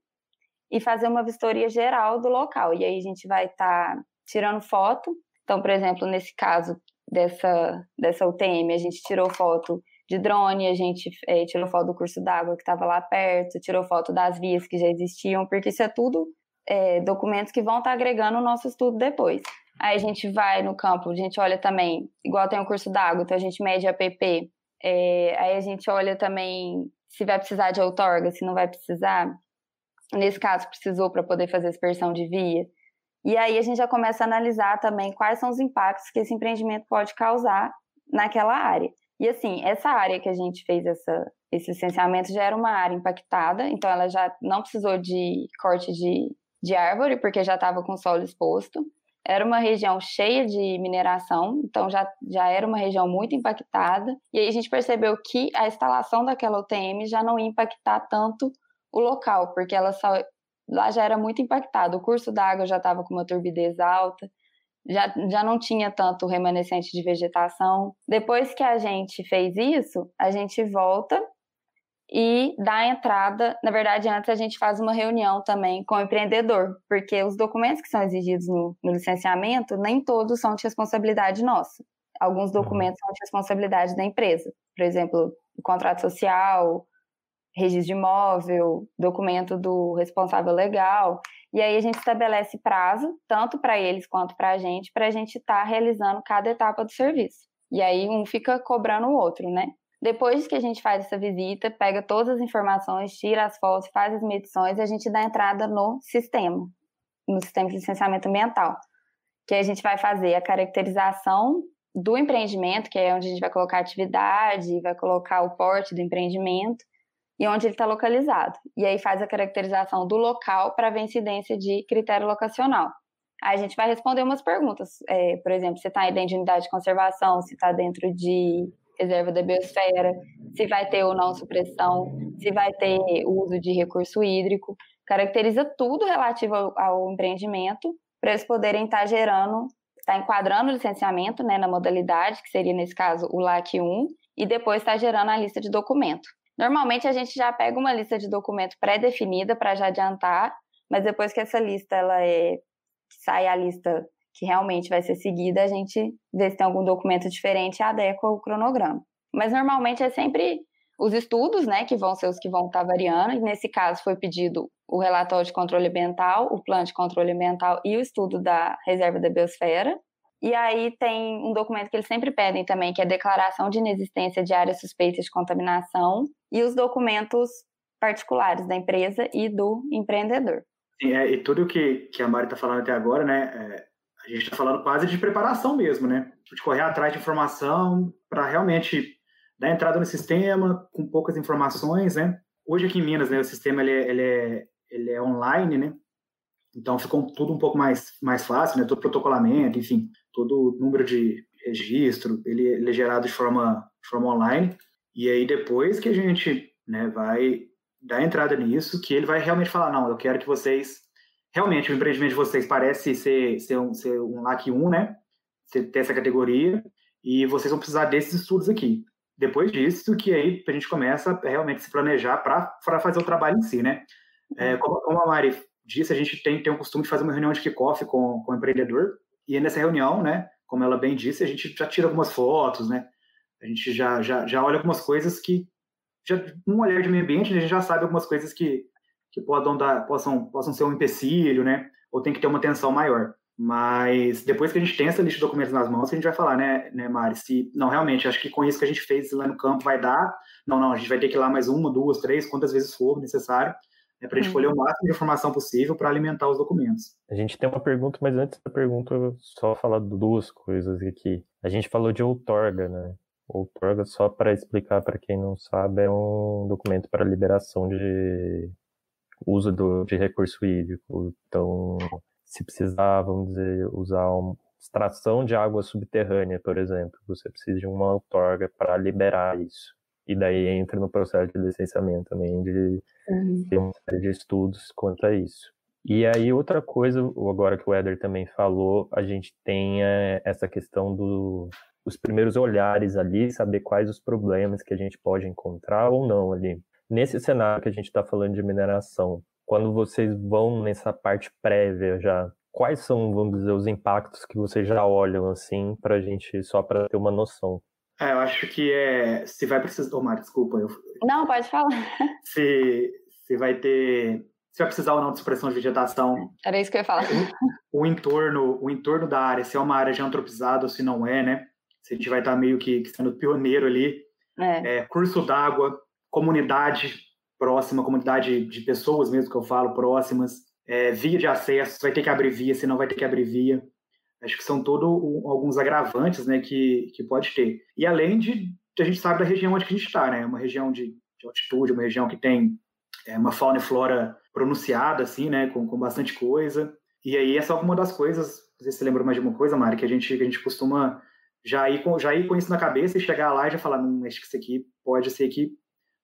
e fazer uma vistoria geral do local. E aí a gente vai estar tá tirando foto. Então, por exemplo, nesse caso dessa, dessa UTM, a gente tirou foto de drone, a gente é, tirou foto do curso d'água que estava lá perto, tirou foto das vias que já existiam, porque isso é tudo é, documentos que vão estar tá agregando o nosso estudo depois. Aí a gente vai no campo, a gente olha também, igual tem o curso d'água, então a gente mede a PP. É, aí a gente olha também se vai precisar de outorga, se não vai precisar. Nesse caso, precisou para poder fazer aspersão de via. E aí a gente já começa a analisar também quais são os impactos que esse empreendimento pode causar naquela área. E assim, essa área que a gente fez essa, esse licenciamento já era uma área impactada, então ela já não precisou de corte de de árvore, porque já estava com solo exposto. Era uma região cheia de mineração, então já, já era uma região muito impactada. E aí a gente percebeu que a instalação daquela UTM já não ia impactar tanto o local, porque ela só, lá já era muito impactado. O curso d'água já estava com uma turbidez alta, já, já não tinha tanto remanescente de vegetação. Depois que a gente fez isso, a gente volta e dá entrada. Na verdade, antes a gente faz uma reunião também com o empreendedor, porque os documentos que são exigidos no, no licenciamento, nem todos são de responsabilidade nossa. Alguns uhum. documentos são de responsabilidade da empresa. Por exemplo, o contrato social, registro de imóvel, documento do responsável legal. E aí a gente estabelece prazo, tanto para eles quanto para a gente, para a gente estar tá realizando cada etapa do serviço. E aí um fica cobrando o outro, né? Depois que a gente faz essa visita, pega todas as informações, tira as fotos, faz as medições a gente dá entrada no sistema, no sistema de licenciamento ambiental, que a gente vai fazer a caracterização do empreendimento, que é onde a gente vai colocar a atividade, vai colocar o porte do empreendimento e onde ele está localizado. E aí faz a caracterização do local para ver incidência de critério locacional. Aí a gente vai responder umas perguntas, é, por exemplo, se está dentro de unidade de conservação, se está dentro de reserva da biosfera, se vai ter ou não supressão, se vai ter uso de recurso hídrico, caracteriza tudo relativo ao, ao empreendimento para eles poderem estar tá gerando, estar tá enquadrando o licenciamento né, na modalidade, que seria nesse caso o LAC 1, e depois está gerando a lista de documento. Normalmente a gente já pega uma lista de documento pré-definida para já adiantar, mas depois que essa lista ela é sai a lista que realmente vai ser seguida, a gente vê se tem algum documento diferente e adequa o cronograma. Mas normalmente é sempre os estudos, né, que vão ser os que vão estar variando, e nesse caso foi pedido o relatório de controle ambiental, o plano de controle ambiental e o estudo da reserva da biosfera. E aí tem um documento que eles sempre pedem também, que é a declaração de inexistência de áreas suspeitas de contaminação e os documentos particulares da empresa e do empreendedor. Sim, é, e tudo que, que a Mari está falando até agora, né, é a gente está falando quase de preparação mesmo, né? De correr atrás de informação para realmente dar entrada no sistema com poucas informações, né? Hoje aqui em Minas, né, o sistema ele é, ele é, ele é online, né? Então ficou tudo um pouco mais, mais fácil, né? Todo protocolamento, enfim, todo número de registro, ele, ele é gerado de forma, de forma online. E aí depois que a gente né, vai dar entrada nisso, que ele vai realmente falar, não, eu quero que vocês, realmente o empreendimento de vocês parece ser, ser, um, ser um LAC 1, né? Ter essa categoria, e vocês vão precisar desses estudos aqui. Depois disso, que aí a gente começa a realmente se planejar para fazer o trabalho em si, né? É, como, como, a Mari disse, a gente tem, tem o costume de fazer uma reunião de kickoff com, com o empreendedor, e nessa reunião, né, como ela bem disse, a gente já tira algumas fotos, né? A gente já, já, já olha algumas coisas que, já, um olhar de meio ambiente, a gente já sabe algumas coisas que, que podam dar, possam, possam ser um empecilho, né? Ou tem que ter uma atenção maior. Mas depois que a gente tem essa lista de documentos nas mãos, a gente vai falar, né, né, Mari? Se, não, realmente, acho que com isso que a gente fez lá no campo vai dar. Não, não, a gente vai ter que ir lá mais uma, duas, três, quantas vezes for necessário, né, para a gente colher o máximo de informação possível para alimentar os documentos. A gente tem uma pergunta, mas antes da pergunta, eu só falar duas coisas aqui. A gente falou de outorga, né? Outorga, só para explicar para quem não sabe, é um documento para liberação de uso do, de recurso hídrico. Então, se precisar, vamos dizer, usar uma extração de água subterrânea, por exemplo, você precisa de uma outorga para liberar isso. E daí entra no processo de licenciamento também, de uhum. ter uma série de estudos quanto a isso. E aí, outra coisa, agora que o Éder também falou, a gente tem é, essa questão do, dos primeiros olhares ali, saber quais os problemas que a gente pode encontrar ou não ali. Nesse cenário que a gente está falando de mineração, quando vocês vão nessa parte prévia já, quais são, vamos dizer, os impactos que vocês já olham assim para a gente, só para ter uma noção? É, eu acho que é. Se vai precisar. Omar, desculpa. Eu... Não, pode falar. Se, se vai ter. Se vai precisar ou não de supressão de vegetação. Era isso que eu ia falar. O, o entorno, o entorno da área, se é uma área já antropizada ou se não é, né? Se a gente vai estar meio que, sendo pioneiro ali. É. É, curso d'água, comunidade, próxima, comunidade de pessoas mesmo que eu falo, próximas, é, via de acesso, vai ter que abrir via, se não vai ter que abrir via. Acho que são todos alguns agravantes né, que, que pode ter. E além de, a gente sabe da região onde a gente está, né? Uma região de, de altitude, uma região que tem é, uma fauna e flora pronunciada, assim, né? Com, com bastante coisa. E aí essa é uma das coisas, não sei se você lembra mais de uma coisa, Mari, que a gente, que a gente costuma já ir, com, já ir com isso na cabeça e chegar lá e já falar, não, acho que isso aqui pode ser que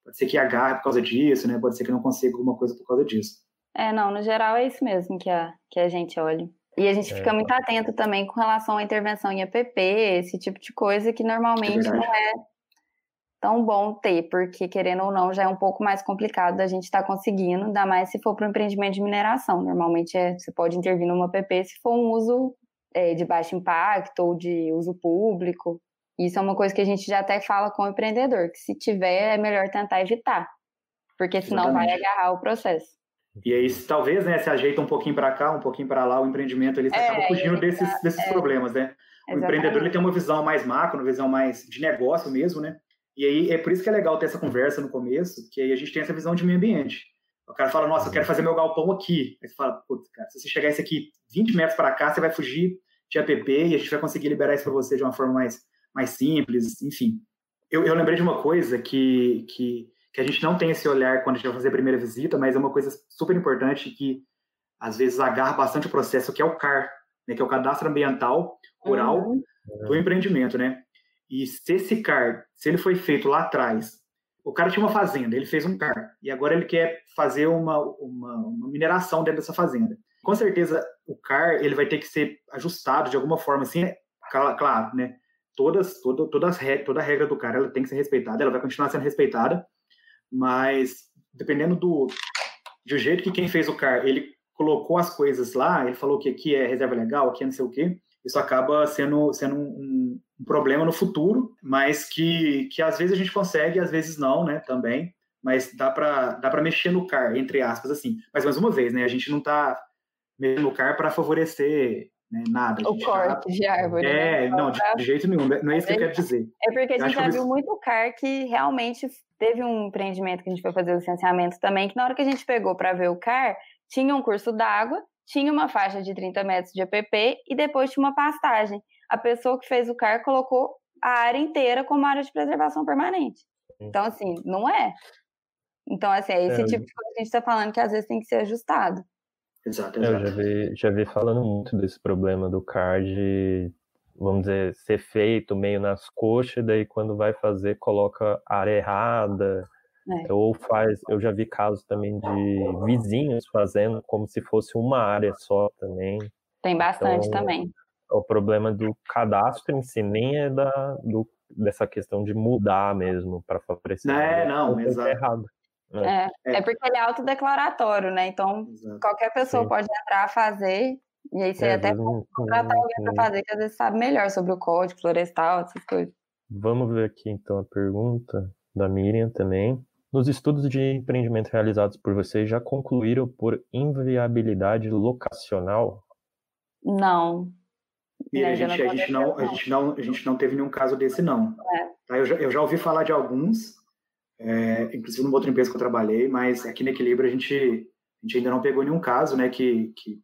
Pode ser que agarre por causa disso, né? Pode ser que não consiga alguma coisa por causa disso. É, não, no geral é isso mesmo que a, que a gente olha. E a gente é. fica muito atento também com relação à intervenção em APP, esse tipo de coisa que normalmente é não é tão bom ter, porque querendo ou não já é um pouco mais complicado da gente estar tá conseguindo, ainda mais se for para um empreendimento de mineração. Normalmente é, você pode intervir numa APP se for um uso é, de baixo impacto ou de uso público. Isso é uma coisa que a gente já até fala com o empreendedor, que se tiver é melhor tentar evitar, porque senão Exatamente. vai agarrar o processo. E aí, talvez, né, se ajeita um pouquinho para cá, um pouquinho para lá, o empreendimento ele é, acaba fugindo desses, tá, desses é, problemas, né? O exatamente. empreendedor ele tem uma visão mais macro, uma visão mais de negócio mesmo, né? E aí é por isso que é legal ter essa conversa no começo, que aí a gente tem essa visão de meio ambiente. O cara fala, nossa, eu quero fazer meu galpão aqui. Aí você fala, putz, cara, se você chegar esse aqui 20 metros para cá, você vai fugir de APP e a gente vai conseguir liberar isso para você de uma forma mais mais simples, enfim. Eu, eu lembrei de uma coisa que, que, que, a gente não tem esse olhar quando a gente vai fazer a primeira visita, mas é uma coisa super importante que às vezes agarra bastante o processo, que é o CAR, né, que é o Cadastro Ambiental Rural uhum. do Empreendimento, né? E se esse CAR, se ele foi feito lá atrás, o cara tinha uma fazenda, ele fez um CAR, e agora ele quer fazer uma, uma, uma mineração dentro dessa fazenda. Com certeza, o CAR, ele vai ter que ser ajustado de alguma forma, assim, é claro, né? todas, toda, todas toda a regra do cara ela tem que ser respeitada, ela vai continuar sendo respeitada, mas dependendo do, do jeito que quem fez o CAR, ele colocou as coisas lá, ele falou que aqui é reserva legal, aqui é não sei o quê, isso acaba sendo, sendo um, um problema no futuro, mas que, que às vezes a gente consegue, às vezes não, né, também, mas dá para dá para mexer no CAR, entre aspas, assim. Mas mais uma vez, né, a gente não está no CAR para favorecer né? Nada. O corte de árvore. É, né? não, de, de, jeito nenhum. Não é isso que eu quero dizer. É porque a gente já viu muito CAR que realmente teve um empreendimento que a gente foi fazer o licenciamento também, que na hora que a gente pegou para ver o CAR, tinha um curso d'água, tinha uma faixa de 30 metros de APP e depois tinha uma pastagem. A pessoa que fez o CAR colocou a área inteira como área de preservação permanente. Então, assim, não é. Então, assim, é esse é, tipo de coisa que a gente está falando que às vezes tem que ser ajustado. Exato, exato. Eu já vi, já vi falando muito desse problema do card, vamos dizer, ser feito meio nas coxas, daí quando vai fazer, coloca a área errada. É. Ou faz, eu já vi casos também de vizinhos fazendo como se fosse uma área só também. Tem bastante então, também. O problema do cadastro em si nem é da, do, dessa questão de mudar mesmo para favorecer. É, não, exato. errado. É. É, é porque ele é autodeclaratório, né? Então, Exato. qualquer pessoa Sim. pode entrar, fazer, e aí você é, até contratar alguém para fazer, que às vezes sabe melhor sobre o código florestal, essas coisas. Vamos ver aqui então a pergunta da Miriam também. Nos estudos de empreendimento realizados por vocês, já concluíram por inviabilidade locacional? Não. E a gente, a, gente não, a, gente não, a gente não teve nenhum caso desse, não. É. Tá, eu, já, eu já ouvi falar de alguns, é, inclusive numa outra empresa que eu trabalhei, mas aqui no Equilíbrio a gente, a gente ainda não pegou nenhum caso, né, que, que,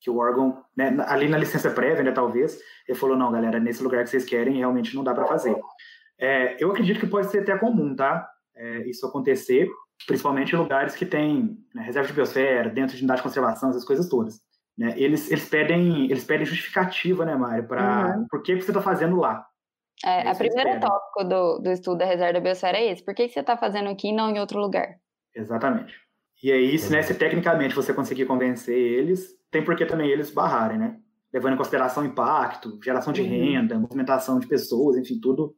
que o órgão, né, ali na licença prévia, né, talvez, ele falou, não, galera, nesse lugar que vocês querem, realmente não dá para fazer. É, eu acredito que pode ser até comum, tá, é, isso acontecer, principalmente em lugares que tem né, reserva de biosfera, dentro de unidade de conservação, essas coisas todas. Né, eles, eles, pedem, eles pedem justificativa, né, Mário, para uhum. por que, que você está fazendo lá. É, a primeira tópico do, do estudo da reserva da biosfera é esse. Por que, que você está fazendo aqui e não em outro lugar? Exatamente. E aí, se, né, se tecnicamente você conseguir convencer eles, tem por que também eles barrarem, né? Levando em consideração impacto, geração de uhum. renda, movimentação de pessoas, enfim, tudo,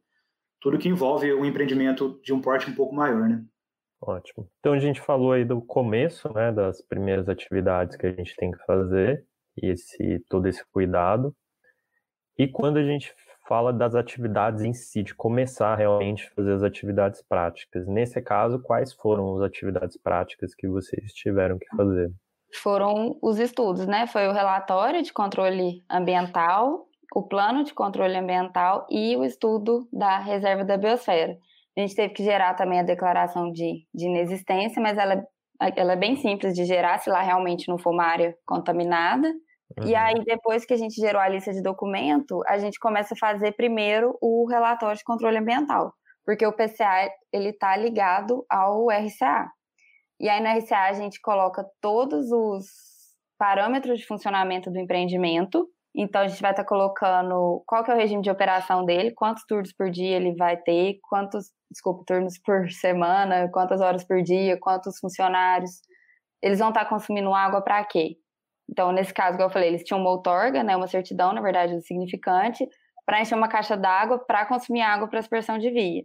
tudo que envolve o um empreendimento de um porte um pouco maior, né? Ótimo. Então a gente falou aí do começo, né, das primeiras atividades que a gente tem que fazer e esse todo esse cuidado. E quando a gente fala das atividades em si, de começar realmente a fazer as atividades práticas. Nesse caso, quais foram as atividades práticas que vocês tiveram que fazer? Foram os estudos, né? Foi o relatório de controle ambiental, o plano de controle ambiental e o estudo da reserva da biosfera. A gente teve que gerar também a declaração de, de inexistência, mas ela, ela é bem simples de gerar se lá realmente não for uma área contaminada. Uhum. E aí, depois que a gente gerou a lista de documento, a gente começa a fazer primeiro o relatório de controle ambiental, porque o PCA ele está ligado ao RCA. E aí no RCA a gente coloca todos os parâmetros de funcionamento do empreendimento. Então a gente vai estar tá colocando qual que é o regime de operação dele, quantos turnos por dia ele vai ter, quantos, desculpa, turnos por semana, quantas horas por dia, quantos funcionários. Eles vão estar tá consumindo água para quê? Então, nesse caso, como eu falei, eles tinham uma outorga, né, uma certidão, na verdade, do significante, para encher uma caixa d'água para consumir água para aspersão de via.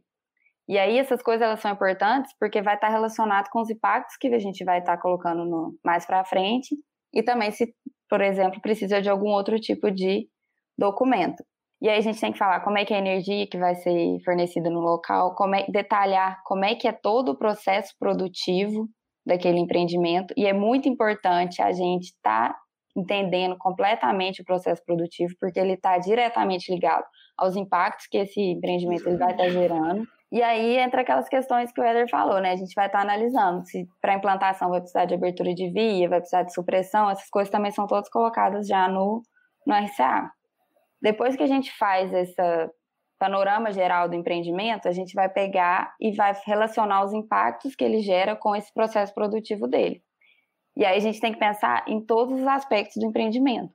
E aí essas coisas elas são importantes porque vai estar relacionado com os impactos que a gente vai estar colocando no, mais para frente e também se, por exemplo, precisa de algum outro tipo de documento. E aí a gente tem que falar como é que é a energia que vai ser fornecida no local, como é, detalhar como é que é todo o processo produtivo daquele empreendimento. E é muito importante a gente estar tá entendendo completamente o processo produtivo, porque ele está diretamente ligado aos impactos que esse empreendimento ele vai estar tá gerando. E aí entra aquelas questões que o Eder falou, né? A gente vai estar tá analisando se para implantação vai precisar de abertura de via, vai precisar de supressão, essas coisas também são todas colocadas já no, no RCA. Depois que a gente faz essa panorama geral do empreendimento, a gente vai pegar e vai relacionar os impactos que ele gera com esse processo produtivo dele. E aí a gente tem que pensar em todos os aspectos do empreendimento.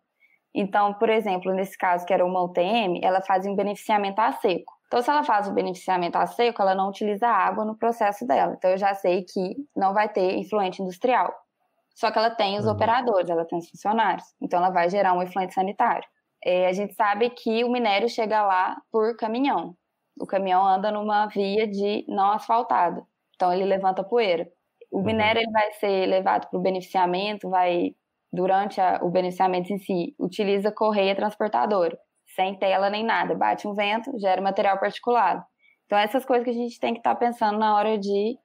Então, por exemplo, nesse caso que era uma UTM, ela faz um beneficiamento a seco. Então, se ela faz o beneficiamento a seco, ela não utiliza água no processo dela. Então, eu já sei que não vai ter influente industrial. Só que ela tem os uhum. operadores, ela tem os funcionários. Então, ela vai gerar um influente sanitário. É, a gente sabe que o minério chega lá por caminhão. O caminhão anda numa via de não asfaltada, então ele levanta poeira. O uhum. minério ele vai ser levado para o beneficiamento, vai durante a, o beneficiamento em si utiliza correia transportadora, sem tela nem nada, bate um vento, gera material particulado. Então essas coisas que a gente tem que estar tá pensando na hora de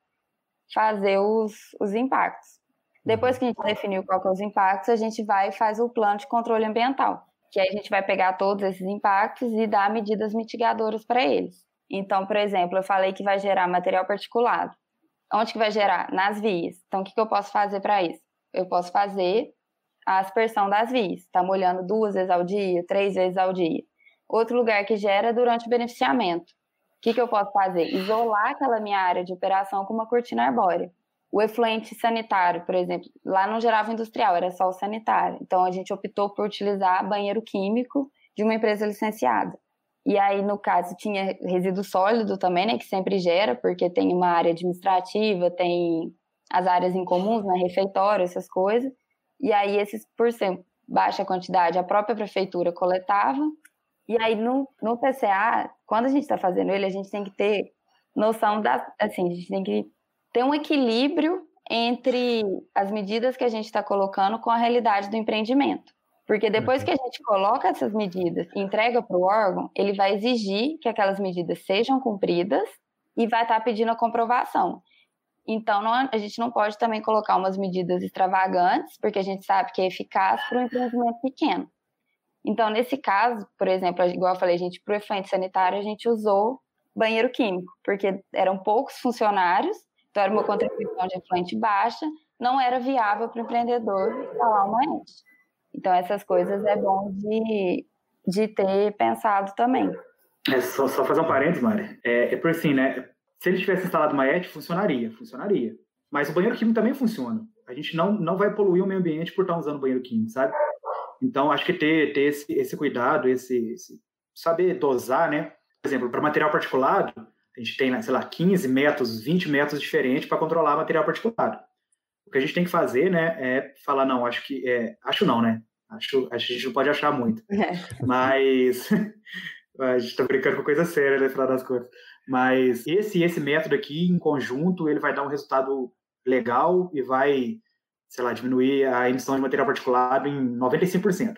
fazer os, os impactos. Depois uhum. que a gente definiu qual que é os impactos, a gente vai e faz o plano de controle ambiental que a gente vai pegar todos esses impactos e dar medidas mitigadoras para eles. Então, por exemplo, eu falei que vai gerar material particulado. Onde que vai gerar? Nas vias. Então, o que, que eu posso fazer para isso? Eu posso fazer a aspersão das vias, tá molhando duas vezes ao dia, três vezes ao dia. Outro lugar que gera é durante o beneficiamento. O que, que eu posso fazer? Isolar aquela minha área de operação com uma cortina arbórea. O efluente sanitário, por exemplo, lá não gerava industrial, era só o sanitário. Então a gente optou por utilizar banheiro químico de uma empresa licenciada. E aí, no caso, tinha resíduo sólido também, né, que sempre gera, porque tem uma área administrativa, tem as áreas incomuns, né, refeitório, essas coisas. E aí, esses, por ser baixa quantidade, a própria prefeitura coletava. E aí, no, no PCA, quando a gente está fazendo ele, a gente tem que ter noção da. Assim, a gente tem que ter um equilíbrio entre as medidas que a gente está colocando com a realidade do empreendimento. Porque depois uhum. que a gente coloca essas medidas e entrega para o órgão, ele vai exigir que aquelas medidas sejam cumpridas e vai estar tá pedindo a comprovação. Então, não, a gente não pode também colocar umas medidas extravagantes, porque a gente sabe que é eficaz para um empreendimento pequeno. Então, nesse caso, por exemplo, igual eu falei, a gente, para o efluente sanitário, a gente usou banheiro químico, porque eram poucos funcionários, então era uma contribuição de efluente baixa, não era viável para o empreendedor instalar uma ente. Então, essas coisas é bom de, de ter pensado também. É, só, só fazer um parênteses, Mari. É, é por assim, né? Se ele tivesse instalado uma ET, funcionaria, funcionaria. Mas o banheiro químico também funciona. A gente não, não vai poluir o meio ambiente por estar usando banheiro químico, sabe? Então, acho que ter, ter esse, esse cuidado, esse, esse saber dosar, né? Por exemplo, para material particulado, a gente tem, sei lá, 15 métodos, 20 métodos diferentes para controlar material particulado. O que a gente tem que fazer, né, é falar, não, acho que, é, acho não, né? Acho, a gente não pode achar muito. É. Mas a gente está brincando com coisa séria, né, final das contas. Mas esse esse método aqui, em conjunto, ele vai dar um resultado legal e vai, sei lá, diminuir a emissão de material particulado em 95%.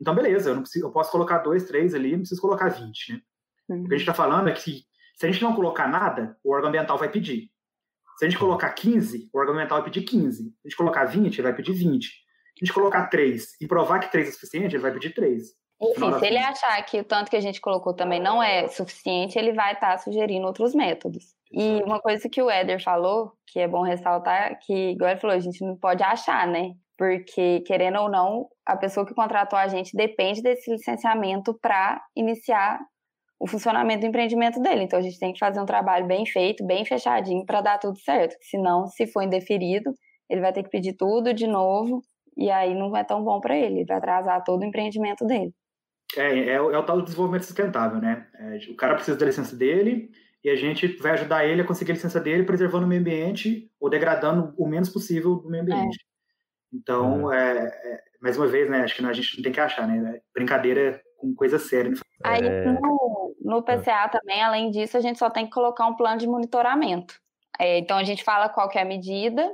Então, beleza, eu, não preciso, eu posso colocar dois, três ali, não preciso colocar 20, né? Uhum. O que a gente está falando é que se a gente não colocar nada, o órgão ambiental vai pedir. Se a gente colocar 15, o órgão ambiental vai pedir 15. Se a gente colocar 20, ele vai pedir 20. Se a gente colocar 3 e provar que 3 é suficiente, ele vai pedir 3. Enfim, se ele achar que o tanto que a gente colocou também não é suficiente, ele vai estar tá sugerindo outros métodos. E uma coisa que o Éder falou, que é bom ressaltar, que, igual ele falou, a gente não pode achar, né? Porque, querendo ou não, a pessoa que contratou a gente depende desse licenciamento para iniciar o funcionamento do empreendimento dele. Então, a gente tem que fazer um trabalho bem feito, bem fechadinho, para dar tudo certo. Senão, se for indeferido, ele vai ter que pedir tudo de novo, e aí não é tão bom para ele, ele vai atrasar todo o empreendimento dele. É, é, é, o tal do desenvolvimento sustentável, né? É, o cara precisa da licença dele e a gente vai ajudar ele a conseguir a licença dele, preservando o meio ambiente ou degradando o menos possível do meio ambiente. É. Então, é. É, mais uma vez, né? Acho que a gente não tem que achar, né? Brincadeira com coisa séria. Aí, no, no PCA também, além disso, a gente só tem que colocar um plano de monitoramento. então, a gente fala qual é a medida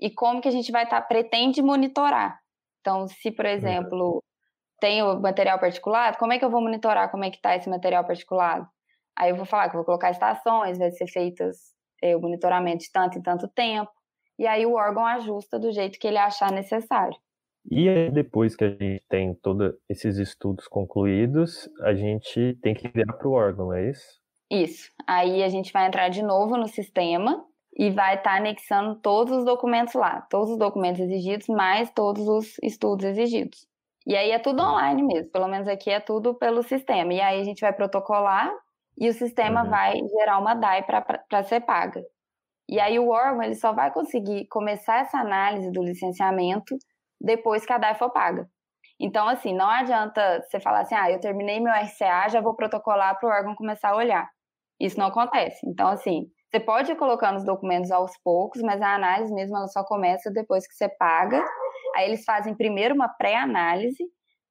e como que a gente vai estar, tá, pretende monitorar. Então, se, por uhum. exemplo, tem o material particulado, como é que eu vou monitorar como é que está esse material particulado? Aí eu vou falar que eu vou colocar estações, vai ser feitas é, o monitoramento de tanto em tanto tempo, e aí o órgão ajusta do jeito que ele achar necessário. E aí, depois que a gente tem todos esses estudos concluídos, a gente tem que enviar para o órgão, é isso? Isso. Aí a gente vai entrar de novo no sistema e vai estar tá anexando todos os documentos lá, todos os documentos exigidos, mais todos os estudos exigidos. E aí é tudo online mesmo, pelo menos aqui é tudo pelo sistema. E aí a gente vai protocolar e o sistema uhum. vai gerar uma DAI para ser paga. E aí o órgão ele só vai conseguir começar essa análise do licenciamento depois que a DAI for paga. Então, assim, não adianta você falar assim, ah, eu terminei meu RCA, já vou protocolar para o órgão começar a olhar. Isso não acontece. Então, assim, você pode ir colocando os documentos aos poucos, mas a análise mesmo ela só começa depois que você paga Aí eles fazem primeiro uma pré-análise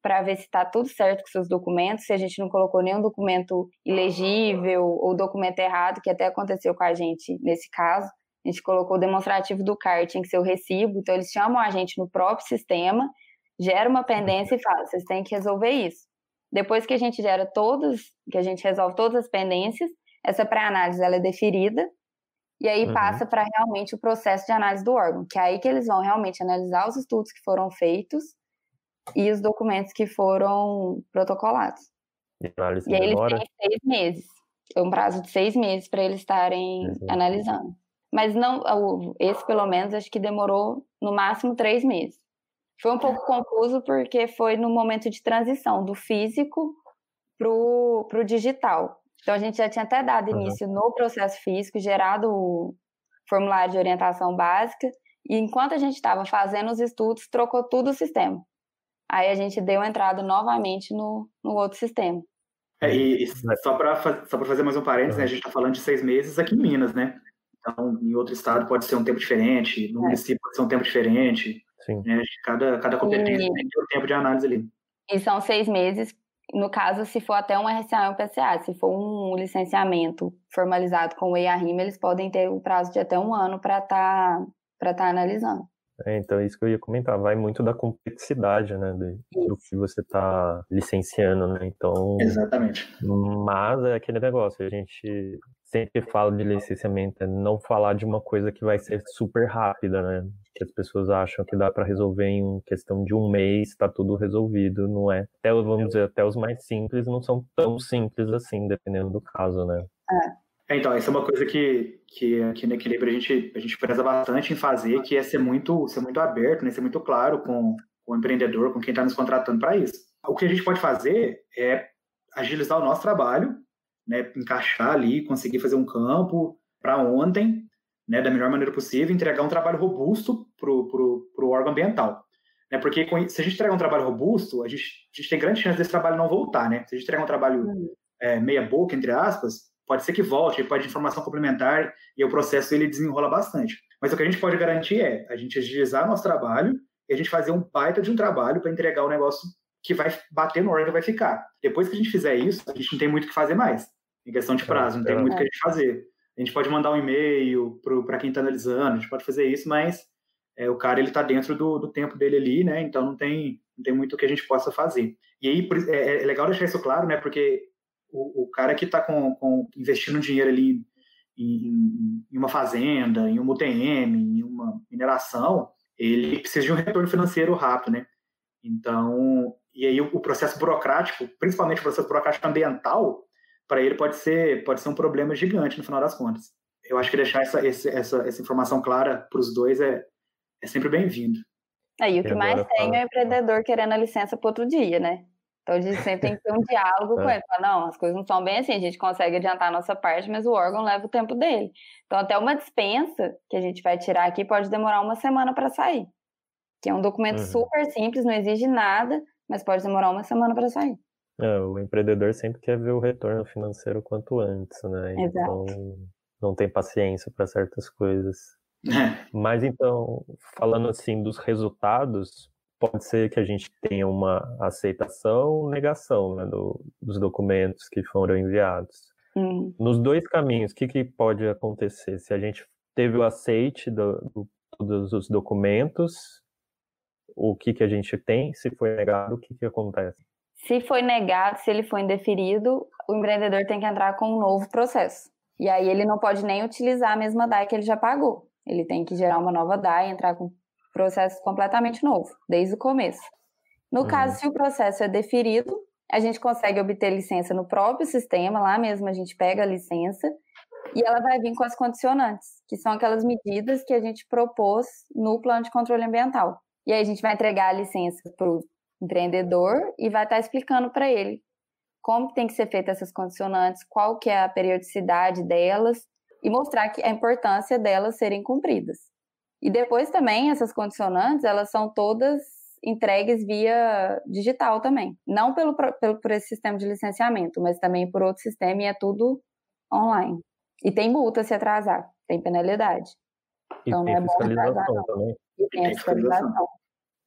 para ver se está tudo certo com seus documentos, se a gente não colocou nenhum documento ilegível ou documento errado, que até aconteceu com a gente nesse caso. A gente colocou o demonstrativo do CAR, tinha que ser o recibo, então eles chamam a gente no próprio sistema, gera uma pendência e fala, vocês têm que resolver isso. Depois que a gente gera todos, que a gente resolve todas as pendências, essa pré-análise ela é deferida e aí uhum. passa para realmente o processo de análise do órgão, que é aí que eles vão realmente analisar os estudos que foram feitos e os documentos que foram protocolados. E, análise e aí eles têm seis meses. É um prazo de seis meses para eles estarem uhum. analisando. Mas não, esse pelo menos acho que demorou no máximo três meses. Foi um pouco confuso porque foi no momento de transição do físico para o digital. Então, a gente já tinha até dado início uhum. no processo físico, gerado o formulário de orientação básica, e enquanto a gente estava fazendo os estudos, trocou tudo o sistema. Aí a gente deu entrada novamente no, no outro sistema. É, e, e só para só fazer mais um parênteses, né, a gente está falando de seis meses aqui em Minas, né? Então, em outro estado pode ser um tempo diferente, no é. município pode ser um tempo diferente. Sim. Né? Cada, cada competência e, tem o tempo de análise ali. E são seis meses, no caso, se for até um RCA ou um PCA. Se for um licenciamento formalizado com o EIA-RIM, eles podem ter o prazo de até um ano para estar tá, pra tá analisando. É, então é isso que eu ia comentar, vai muito da complexidade, né, do, do que você está licenciando, né, então... Exatamente. Mas é aquele negócio, a gente sempre fala de licenciamento, é não falar de uma coisa que vai ser super rápida, né, que as pessoas acham que dá para resolver em questão de um mês, está tudo resolvido, não é? Até, vamos dizer, até os mais simples não são tão simples assim, dependendo do caso, né? É, então, isso é uma coisa que, que aqui no Equilíbrio a gente, a gente preza bastante em fazer, que é ser muito, ser muito aberto, né, ser muito claro com, com o empreendedor, com quem está nos contratando para isso. O que a gente pode fazer é agilizar o nosso trabalho, né, encaixar ali, conseguir fazer um campo para ontem, né, da melhor maneira possível, entregar um trabalho robusto para o órgão ambiental. Né, porque se a gente entregar um trabalho robusto, a gente, a gente tem grande chance desse trabalho não voltar. Né? Se a gente entregar um trabalho é, meia boca, entre aspas, pode ser que volte, pode informação complementar e o processo ele desenrola bastante. Mas o que a gente pode garantir é a gente agilizar nosso trabalho e a gente fazer um baita de um trabalho para entregar o negócio que vai bater no órgão e vai ficar. Depois que a gente fizer isso, a gente não tem muito o que fazer mais. Em questão de prazo, não tem muito o que a gente fazer. A gente pode mandar um e-mail para quem está analisando, a gente pode fazer isso, mas é, o cara ele está dentro do, do, tempo dele ali, né? Então não tem, não tem muito o que a gente possa fazer. E aí é, é legal deixar isso claro, né? Porque o, o cara que está com, com, investindo dinheiro ali em, em, em, uma fazenda, em uma UTM, em uma mineração, ele precisa de um retorno financeiro rápido, né? Então, e aí o, o processo burocrático, principalmente o processo burocrático ambiental, para ele pode ser, pode ser um problema gigante no final das contas. Eu acho que deixar essa, essa, essa informação clara para os dois é, é sempre bem-vindo. É, e o que mais tem é o empreendedor querendo a licença para outro dia, né? Então a gente sempre tem que ter um diálogo com é. ele. Falar, não, as coisas não são bem assim, a gente consegue adiantar a nossa parte, mas o órgão leva o tempo dele. Então até uma dispensa que a gente vai tirar aqui pode demorar uma semana para sair. Que é um documento uhum. super simples, não exige nada, mas pode demorar uma semana para sair. É, o empreendedor sempre quer ver o retorno financeiro quanto antes, né? Exato. Então não tem paciência para certas coisas. Mas então, falando assim dos resultados, pode ser que a gente tenha uma aceitação ou negação né, do, dos documentos que foram enviados. Uhum. Nos dois caminhos, o que, que pode acontecer? Se a gente teve o aceite do, do, dos documentos, o que, que a gente tem? Se foi negado, o que, que acontece? Se foi negado, se ele foi indeferido, o empreendedor tem que entrar com um novo processo. E aí ele não pode nem utilizar a mesma DAI que ele já pagou. Ele tem que gerar uma nova DAI, entrar com processo completamente novo, desde o começo. No uhum. caso, se o processo é deferido, a gente consegue obter licença no próprio sistema, lá mesmo a gente pega a licença e ela vai vir com as condicionantes, que são aquelas medidas que a gente propôs no plano de controle ambiental. E aí a gente vai entregar a licença para o empreendedor e vai estar tá explicando para ele como tem que ser feitas essas condicionantes, qual que é a periodicidade delas e mostrar que a importância delas serem cumpridas. E depois também essas condicionantes, elas são todas entregues via digital também. Não pelo, pelo por esse sistema de licenciamento, mas também por outro sistema e é tudo online. E tem multa se atrasar, tem penalidade. Então não é bom atrasar não. Também. E tem a fiscalização.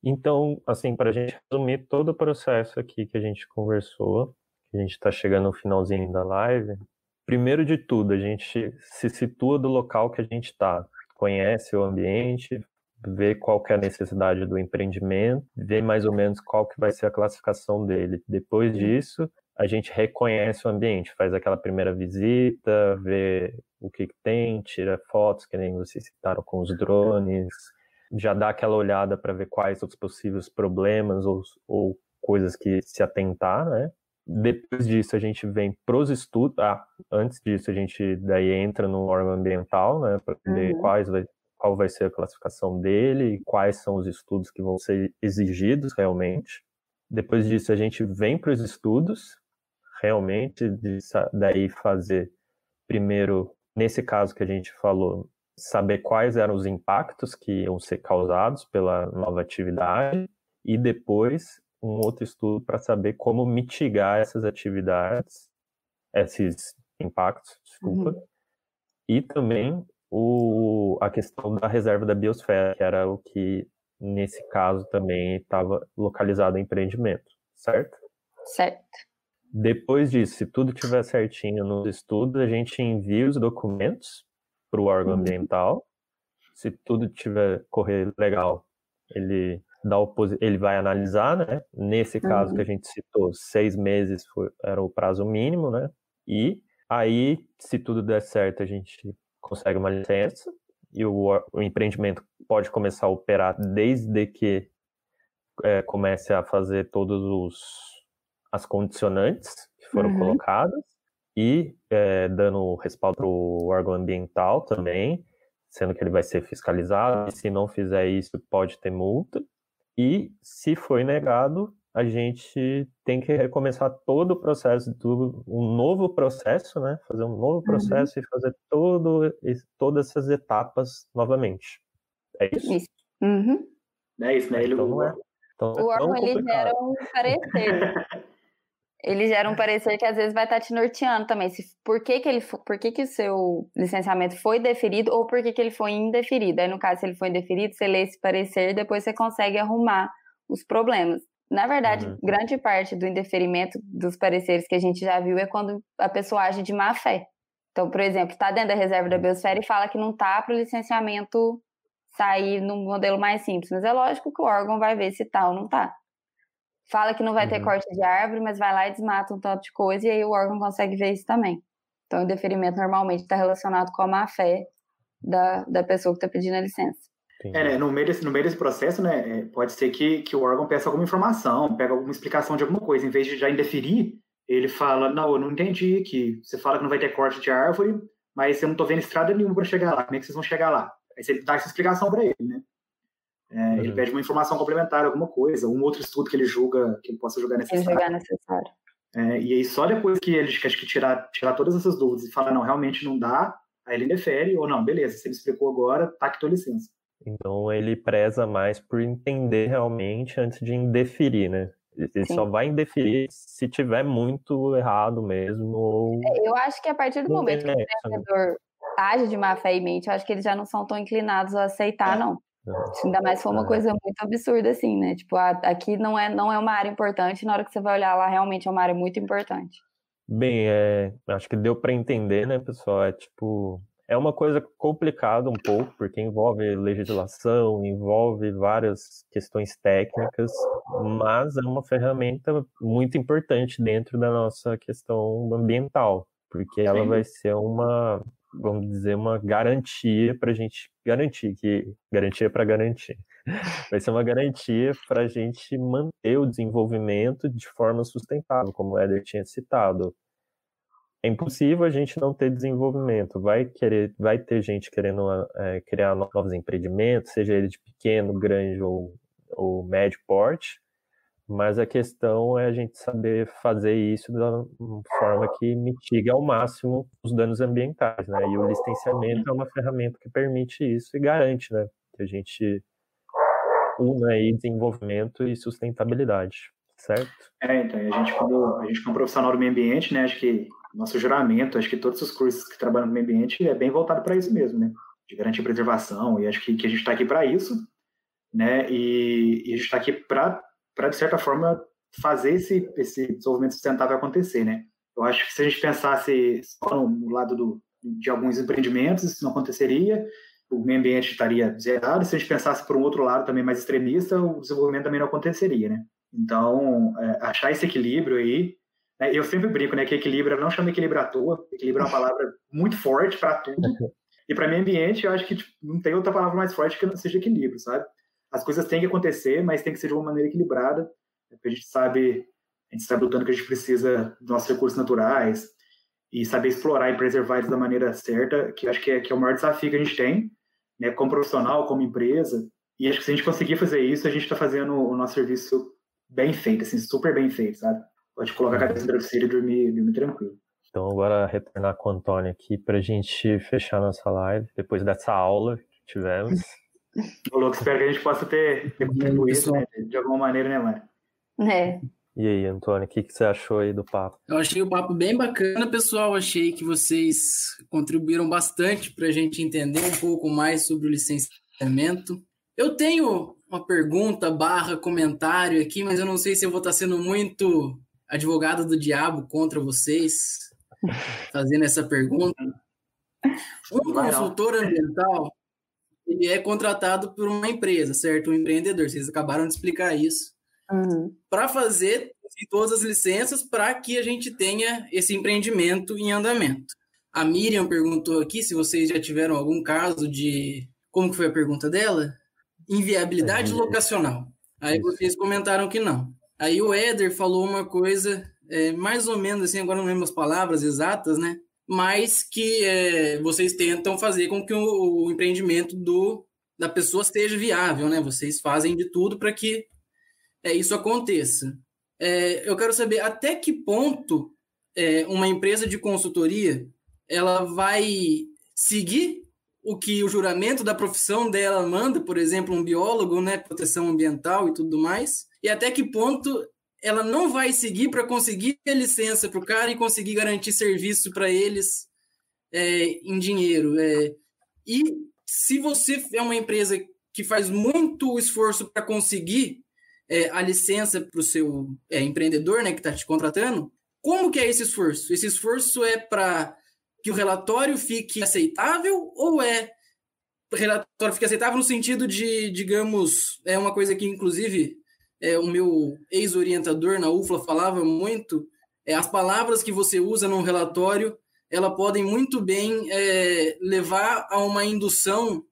Então, assim, para a gente resumir todo o processo aqui que a gente conversou, que a gente está chegando no finalzinho da live, primeiro de tudo, a gente se situa do local que a gente está conhece o ambiente, vê qual que é a necessidade do empreendimento, vê mais ou menos qual que vai ser a classificação dele. Depois disso, a gente reconhece o ambiente, faz aquela primeira visita, vê o que, que tem, tira fotos, que nem vocês citaram com os drones, já dá aquela olhada para ver quais os possíveis problemas ou, ou coisas que se atentar, né? Depois disso, a gente vem para os estudos. Ah, antes disso, a gente daí entra no órgão ambiental, né, para ver uhum. quais vai, qual vai ser a classificação dele e quais são os estudos que vão ser exigidos realmente. Depois disso, a gente vem para os estudos, realmente de daí fazer primeiro, nesse caso que a gente falou, saber quais eram os impactos que iam ser causados pela nova atividade e depois um outro estudo para saber como mitigar essas atividades, esses impactos, desculpa, uhum. e também o, a questão da reserva da biosfera, que era o que nesse caso também estava localizado em empreendimento, certo? Certo. Depois disso, se tudo estiver certinho nos estudos, a gente envia os documentos para o órgão uhum. ambiental. Se tudo tiver correr legal, ele dá o ele vai analisar, né? Nesse caso uhum. que a gente citou, seis meses foi, era o prazo mínimo, né? E aí, se tudo der certo, a gente consegue uma licença e o, o empreendimento pode começar a operar desde que é, comece a fazer todos os as condicionantes que foram uhum. colocadas e é, dando respaldo para o órgão ambiental também, sendo que ele vai ser fiscalizado, e se não fizer isso, pode ter multa. E se foi negado, a gente tem que recomeçar todo o processo, um novo processo, né? Fazer um novo uhum. processo uhum. e fazer todo, todas essas etapas novamente. É isso? Isso. Uhum. É isso, né? Ele... Então, não é, então o é órgão ele gera um parecer. ele gera um parecer que às vezes vai estar tá te norteando também. Se, por que, que, ele, por que, que o seu licenciamento foi deferido ou por que, que ele foi indeferido. Aí, no caso, se ele foi indeferido, você lê esse parecer e depois você consegue arrumar os problemas. Na verdade, uhum. grande parte do indeferimento dos pareceres que a gente já viu é quando a pessoa age de má fé. Então, por exemplo, está dentro da reserva da biosfera e fala que não está para o licenciamento sair num modelo mais simples. Mas é lógico que o órgão vai ver se está ou não está fala que não vai ter uhum. corte de árvore, mas vai lá e desmata um tanto de coisa, e aí o órgão consegue ver isso também. Então, o deferimento normalmente está relacionado com a má fé da, da pessoa que está pedindo a licença. É, né, no, meio desse, no meio desse processo, né, é, pode ser que, que o órgão peça alguma informação, pega alguma explicação de alguma coisa, em vez de já indeferir, ele fala, não, eu não entendi, que você fala que não vai ter corte de árvore, mas eu não estou vendo estrada nenhuma para chegar lá, como é que vocês vão chegar lá? Aí você dá essa explicação para ele, né? É, uhum. Ele pede uma informação complementar, alguma coisa, um outro estudo que ele julga que ele possa julgar necessário. Julgar necessário. É, e aí, só depois que ele acho que tirar, tirar todas essas dúvidas e falar, não, realmente não dá, aí ele defere, ou não, beleza, se ele explicou agora, tá que tua licença. Então ele preza mais por entender realmente antes de indeferir, né? Ele Sim. só vai indeferir se tiver muito errado mesmo. Ou... É, eu acho que a partir do momento que o né? empreendedor age de má fé e mente, eu acho que eles já não são tão inclinados a aceitar, é. não. Ainda mais foi uma é. coisa muito absurda, assim, né? Tipo, aqui não é, não é uma área importante, na hora que você vai olhar lá, realmente é uma área muito importante. Bem, é, acho que deu para entender, né, pessoal? É tipo, é uma coisa complicada um pouco, porque envolve legislação, envolve várias questões técnicas, mas é uma ferramenta muito importante dentro da nossa questão ambiental, porque ela vai ser uma, vamos dizer, uma garantia para a gente garantir que garantia para garantir vai ser uma garantia para a gente manter o desenvolvimento de forma sustentável, como o Éder tinha citado. É impossível a gente não ter desenvolvimento. Vai querer, vai ter gente querendo é, criar novos empreendimentos, seja ele de pequeno, grande ou, ou médio porte, mas a questão é a gente saber fazer isso da forma que mitigue ao máximo os danos ambientais, né? E o licenciamento é uma ferramenta que permite isso e garante, né? Que a gente una aí desenvolvimento e sustentabilidade, certo? É, então, a gente como a gente como profissional do meio ambiente, né? Acho que nosso juramento, acho que todos os cursos que trabalham no meio ambiente é bem voltado para isso mesmo, né? De garantir preservação e acho que, que a gente está aqui para isso, né? E, e a gente está aqui para para, de certa forma, fazer esse, esse desenvolvimento sustentável acontecer, né? Eu acho que se a gente pensasse só no lado do, de alguns empreendimentos, isso não aconteceria, o meio ambiente estaria zerado. Se a gente pensasse por um outro lado também mais extremista, o desenvolvimento também não aconteceria, né? Então, é, achar esse equilíbrio aí, né? eu sempre brinco, né, que equilíbrio, eu não chamo equilíbrio à toa, equilíbrio é uma palavra muito forte para tudo, e para meio ambiente eu acho que tipo, não tem outra palavra mais forte que não seja equilíbrio, sabe? As coisas têm que acontecer, mas tem que ser de uma maneira equilibrada, porque a gente sabe, a gente sabe lutando que a gente precisa dos nossos recursos naturais e saber explorar e preservar eles da maneira certa, que acho que é, que é o maior desafio que a gente tem, né, como profissional, como empresa, e acho que se a gente conseguir fazer isso, a gente está fazendo o nosso serviço bem feito, assim, super bem feito, sabe? pode colocar a cabeça no travesseiro e dormir, dormir tranquilo. Então, agora retornar com o Antônio aqui para a gente fechar nossa live, depois dessa aula que tivemos. Ô, louco, espero que a gente possa ter, ter contribuído né, de alguma maneira, né, Mari? É. E aí, Antônio, o que, que você achou aí do papo? Eu achei o papo bem bacana, pessoal. Achei que vocês contribuíram bastante para a gente entender um pouco mais sobre o licenciamento. Eu tenho uma pergunta barra comentário aqui, mas eu não sei se eu vou estar sendo muito advogado do diabo contra vocês fazendo essa pergunta. Um consultor ambiental ele é contratado por uma empresa, certo? Um empreendedor. Vocês acabaram de explicar isso. Uhum. Para fazer todas as licenças para que a gente tenha esse empreendimento em andamento. A Miriam perguntou aqui se vocês já tiveram algum caso de. Como que foi a pergunta dela? Inviabilidade É. locacional. Aí Isso. vocês comentaram que não. Aí o Éder falou uma coisa, é, mais ou menos assim, agora não lembro as palavras exatas, né? Mas que é, vocês tentam fazer com que o, o empreendimento do, da pessoa seja viável, né? Vocês fazem de tudo para que é, isso aconteça. É, eu quero saber até que ponto é, uma empresa de consultoria ela vai seguir o que o juramento da profissão dela manda, por exemplo, um biólogo, né, proteção ambiental e tudo mais, e até que ponto ela não vai seguir para conseguir a licença para o cara e conseguir garantir serviço para eles é, em dinheiro. É. E se você é uma empresa que faz muito esforço para conseguir é, a licença para o seu é, empreendedor, né, que está te contratando, como que é esse esforço? Esse esforço é para que o relatório fique aceitável ou é relatório fique aceitável no sentido de, digamos, é uma coisa que inclusive é, o meu ex-orientador na UFLA falava muito, é, as palavras que você usa num relatório, ela podem muito bem é, levar a uma indução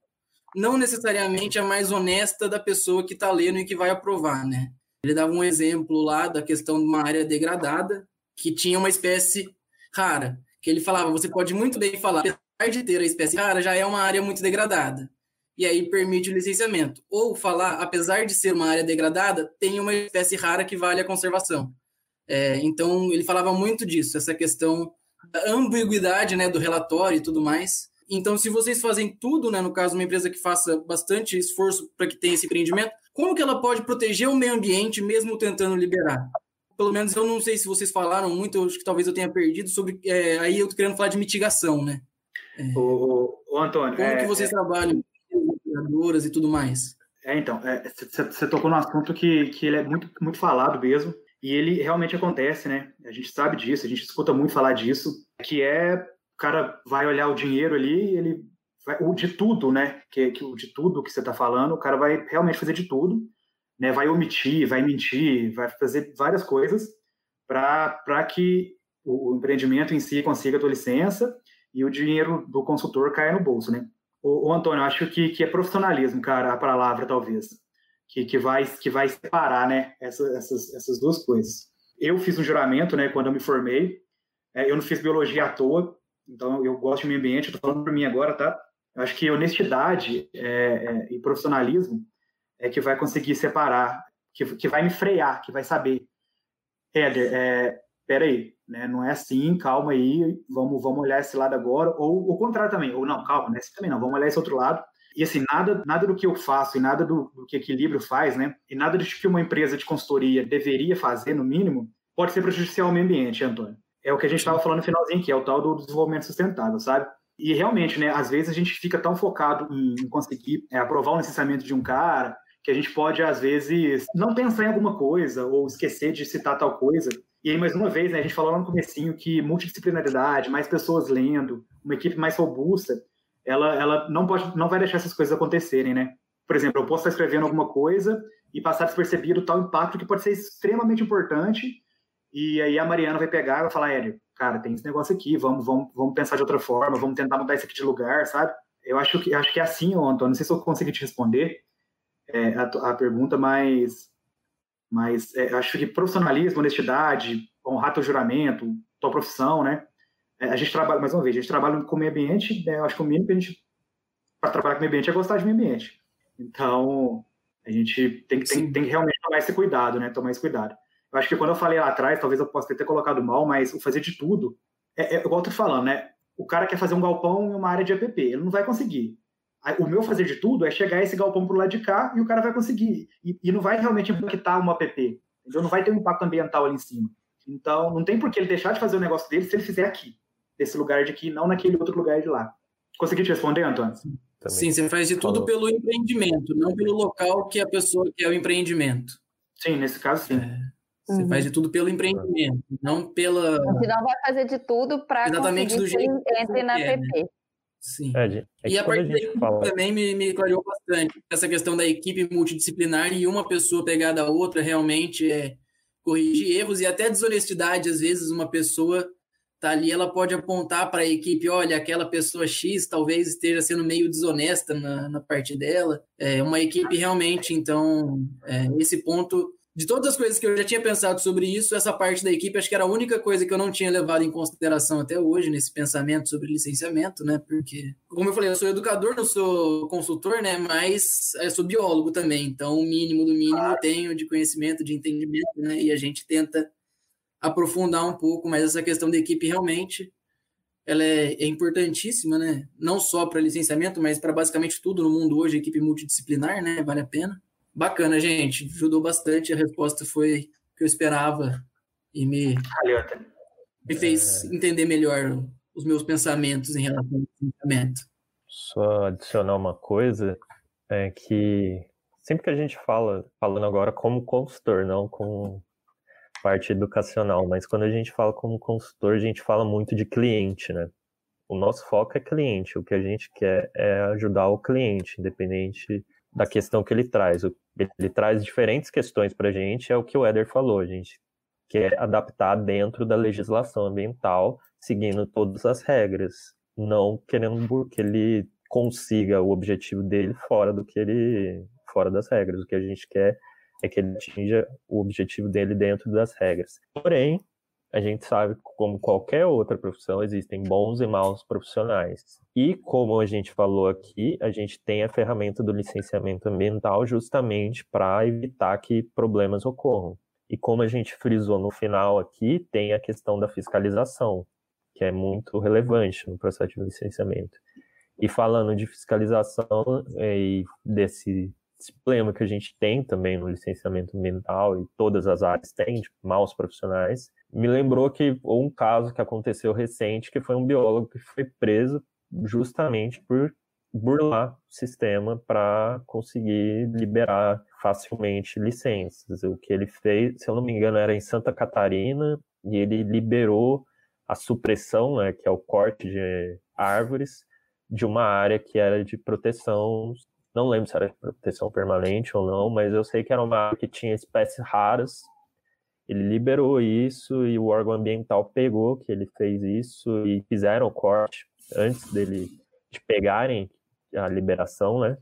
não necessariamente a mais honesta da pessoa que está lendo e que vai aprovar, né? Ele dava um exemplo lá da questão de uma área degradada que tinha uma espécie rara, que ele falava, você pode muito bem falar, apesar de ter a espécie rara, já é uma área muito degradada. E aí permite o licenciamento. Ou falar, apesar de ser uma área degradada, tem uma espécie rara que vale a conservação. É, então, ele falava muito disso, essa questão da ambiguidade né, do relatório e tudo mais. Então, se vocês fazem tudo, né, no caso, uma empresa que faça bastante esforço para que tenha esse empreendimento, como que ela pode proteger o meio ambiente mesmo tentando liberar? Pelo menos eu não sei se vocês falaram muito, eu acho que talvez eu tenha perdido sobre. É, aí eu tô querendo falar de mitigação, né? O, o, o Antônio. Como é, que vocês trabalham e tudo mais? É, então, você tocou num assunto que, que ele é muito, muito falado mesmo, e ele realmente acontece, né? A gente sabe disso, a gente escuta muito falar disso, que é o cara vai olhar o dinheiro ali, ele vai, o de tudo, né? Que, que o de tudo que você está falando, o cara vai realmente fazer de tudo, né? Vai omitir, vai mentir, vai fazer várias coisas para que o, o empreendimento em si consiga a tua licença e o dinheiro do consultor caia no bolso, né? O, o Antônio, acho que, que é profissionalismo, cara, a palavra talvez, que, que vai que vai separar, né? Essa, essas, essas duas coisas. Eu fiz um juramento, né? Quando eu me formei, é, eu não fiz biologia à toa, então eu gosto de meio ambiente. Estou falando por mim agora, tá? Eu acho que honestidade é, é, e profissionalismo é que vai conseguir separar, que, que vai me frear, que vai saber. Éder, é, peraí, né? Não é assim, calma aí, vamos, vamos olhar esse lado agora, ou o contrário também, ou não, calma, não é também não, vamos olhar esse outro lado. E assim, nada, nada do que eu faço e nada do, do que equilíbrio faz, né? E nada do que uma empresa de consultoria deveria fazer, no mínimo, pode ser prejudicial ao meio ambiente, Antônio. É o que a gente estava falando no finalzinho aqui, é o tal do desenvolvimento sustentável, sabe? E realmente, né, às vezes a gente fica tão focado em conseguir é, aprovar o licenciamento de um cara que a gente pode, às vezes, não pensar em alguma coisa ou esquecer de citar tal coisa. E aí, mais uma vez, né, a gente falou lá no comecinho que multidisciplinaridade, mais pessoas lendo, uma equipe mais robusta, ela, ela não, pode, não vai deixar essas coisas acontecerem, né? Por exemplo, eu posso estar escrevendo alguma coisa e passar despercebido tal impacto que pode ser extremamente importante, e aí a Mariana vai pegar e vai falar, Hélio, cara, tem esse negócio aqui, vamos, vamos, vamos pensar de outra forma, vamos tentar mudar isso aqui de lugar, sabe? Eu acho que, acho que é assim, Antônio, não sei se eu consegui te responder é, a, a, pergunta, mas, mas é, acho que profissionalismo, honestidade, honrar teu juramento, tua profissão, né? É, a gente trabalha, mais uma vez, a gente trabalha com o meio ambiente, né? Eu acho que o mínimo que a gente, para trabalhar com o meio ambiente, é gostar de meio ambiente. Então, a gente tem, tem, tem que realmente tomar esse cuidado, né? Tomar esse cuidado. Eu acho que quando eu falei lá atrás, talvez eu possa ter colocado mal, mas o fazer de tudo, é, é igual eu tô falando, né? O cara quer fazer um galpão em uma área de app, ele não vai conseguir. O meu fazer de tudo é chegar esse galpão pro lado de cá e o cara vai conseguir. E, e não vai realmente impactar uma app. Entendeu? Não vai ter um impacto ambiental ali em cima. Então, não tem por que ele deixar de fazer o negócio dele se ele fizer aqui, desse lugar de aqui, não naquele outro lugar de lá. Consegui te responder, Antônio? Também. Sim, você faz de tudo Falou. pelo empreendimento, não pelo local que a pessoa quer o empreendimento. Sim, nesse caso, sim. É, você uhum. faz de tudo pelo empreendimento, não pela. Você não vai fazer de tudo para que entre na PP. Né? Sim. É, é e a daí fala... também me, me clareou bastante essa questão da equipe multidisciplinar e uma pessoa pegada a outra realmente é corrigir erros e até desonestidade. Às vezes, uma pessoa tá ali, ela pode apontar para a equipe: olha, aquela pessoa X talvez esteja sendo meio desonesta na, na parte dela. É uma equipe realmente, então, é, esse ponto de todas as coisas que eu já tinha pensado sobre isso, essa parte da equipe acho que era a única coisa que eu não tinha levado em consideração até hoje nesse pensamento sobre licenciamento, né? Porque, como eu falei, eu sou educador, não sou consultor, né? Mas eu sou biólogo também, então o mínimo do mínimo eu tenho de conhecimento, de entendimento, né? E a gente tenta aprofundar um pouco, mas essa questão da equipe realmente ela é, é importantíssima, né? Não só para licenciamento, mas para basicamente tudo no mundo hoje, equipe multidisciplinar, né? Vale a pena. Bacana, gente. Ajudou bastante. A resposta foi o que eu esperava e me, me fez é... entender melhor os meus pensamentos em relação ao pensamento. Só adicionar uma coisa é que sempre que a gente fala, falando agora como consultor, não com parte educacional, mas quando a gente fala como consultor, a gente fala muito de cliente, né? O nosso foco é cliente, o que a gente quer é ajudar o cliente, independente da questão que ele traz. Ele traz diferentes questões para a gente, é o que o Éder falou, gente quer adaptar dentro da legislação ambiental, seguindo todas as regras, não querendo que ele consiga o objetivo dele fora do que ele fora das regras. O que a gente quer é que ele atinja o objetivo dele dentro das regras. Porém, a gente sabe como qualquer outra profissão, existem bons e maus profissionais. E, como a gente falou aqui, a gente tem a ferramenta do licenciamento ambiental justamente para evitar que problemas ocorram. E como a gente frisou no final aqui, tem a questão da fiscalização, que é muito relevante no processo de licenciamento. E falando de fiscalização é, e desse esse problema que a gente tem também no licenciamento ambiental e todas as áreas têm, tipo, maus profissionais, me lembrou que um caso que aconteceu recente, que foi um biólogo que foi preso justamente por burlar o sistema para conseguir liberar facilmente licenças. O que ele fez, se eu não me engano, era em Santa Catarina, e ele liberou a supressão, né, que é o corte de árvores, de uma área que era de proteção não lembro se era de proteção permanente ou não, mas eu sei que era uma área que tinha espécies raras. Ele liberou isso e o órgão ambiental pegou que ele fez isso e fizeram o corte antes dele de pegarem a liberação, né?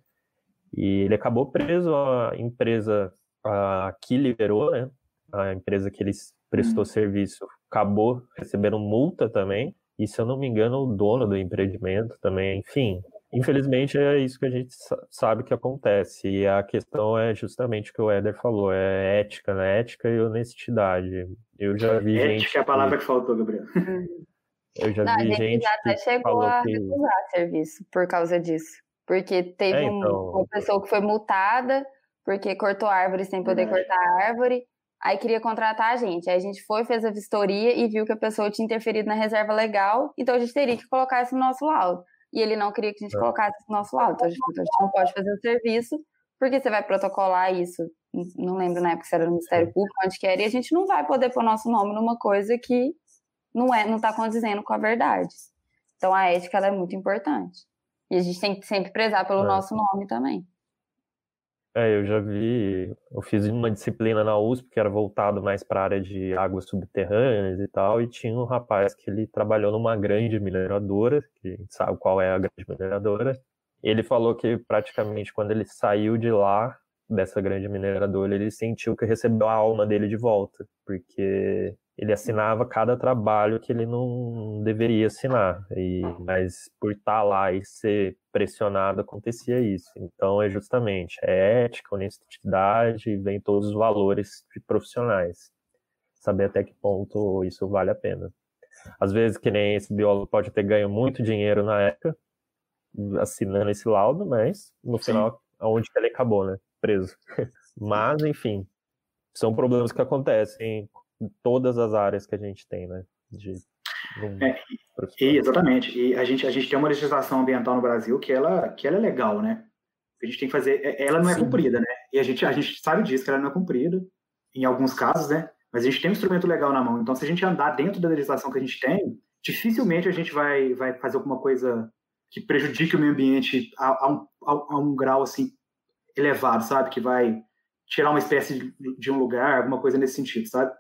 E ele acabou preso, a empresa a, que liberou, né? A empresa que ele prestou uhum. serviço acabou recebendo multa também. E se eu não me engano, o dono do empreendimento também, enfim, Infelizmente é isso que a gente sabe que acontece. E a questão é justamente o que o Éder falou: é ética, né? Ética e honestidade. Eu já vi ética gente. Ética é a palavra que faltou, Gabriel. Eu já Não, vi gente. já até chegou a que... recusar serviço por causa disso. Porque teve é, então... uma pessoa que foi multada porque cortou árvore sem poder é. cortar a árvore. Aí queria contratar a gente. Aí a gente foi, fez a vistoria e viu que a pessoa tinha interferido na reserva legal. Então a gente teria que colocar isso no nosso laudo e ele não queria que a gente é. colocasse no nosso lado. Então a, gente, então a gente não pode fazer o serviço, porque você vai protocolar isso. Não lembro na época se era no Ministério Público, onde que era, e a gente não vai poder pôr nosso nome numa coisa que não é, não está condizendo com a verdade. Então a ética é muito importante. E a gente tem que sempre prezar pelo é. nosso nome também. É, eu já vi, eu fiz uma disciplina na USP que era voltado mais para a área de águas subterrâneas e tal, e tinha um rapaz que ele trabalhou numa grande mineradora, que a gente sabe qual é a grande mineradora. Ele falou que praticamente quando ele saiu de lá, dessa grande mineradora, ele sentiu que recebeu a alma dele de volta, porque ele assinava cada trabalho que ele não deveria assinar, e, mas por estar lá e ser pressionado acontecia isso. Então é justamente é ética, honestidade, vem todos os valores de profissionais. saber até que ponto isso vale a pena. Às vezes, que nem esse biólogo pode ter ganho muito dinheiro na época, assinando esse laudo, mas no Sim. final, aonde ele acabou, né? Preso. mas, enfim, são problemas que acontecem em todas as áreas que a gente tem, né? De, é, e, exatamente. E a gente, a gente tem uma legislação ambiental no Brasil que ela, que ela é legal, né? A gente tem que fazer. É, ela não é Sim. cumprida, né? E a gente, a gente sabe disso, que ela não é cumprida, em alguns casos, né? Mas a gente tem um instrumento legal na mão. Então, se a gente andar dentro da legislação que a gente tem, dificilmente a gente vai, vai fazer alguma coisa que prejudique o meio ambiente a, a, um, a, a um grau assim elevado, sabe? Que vai tirar uma espécie de, de um lugar, alguma coisa nesse sentido, sabe?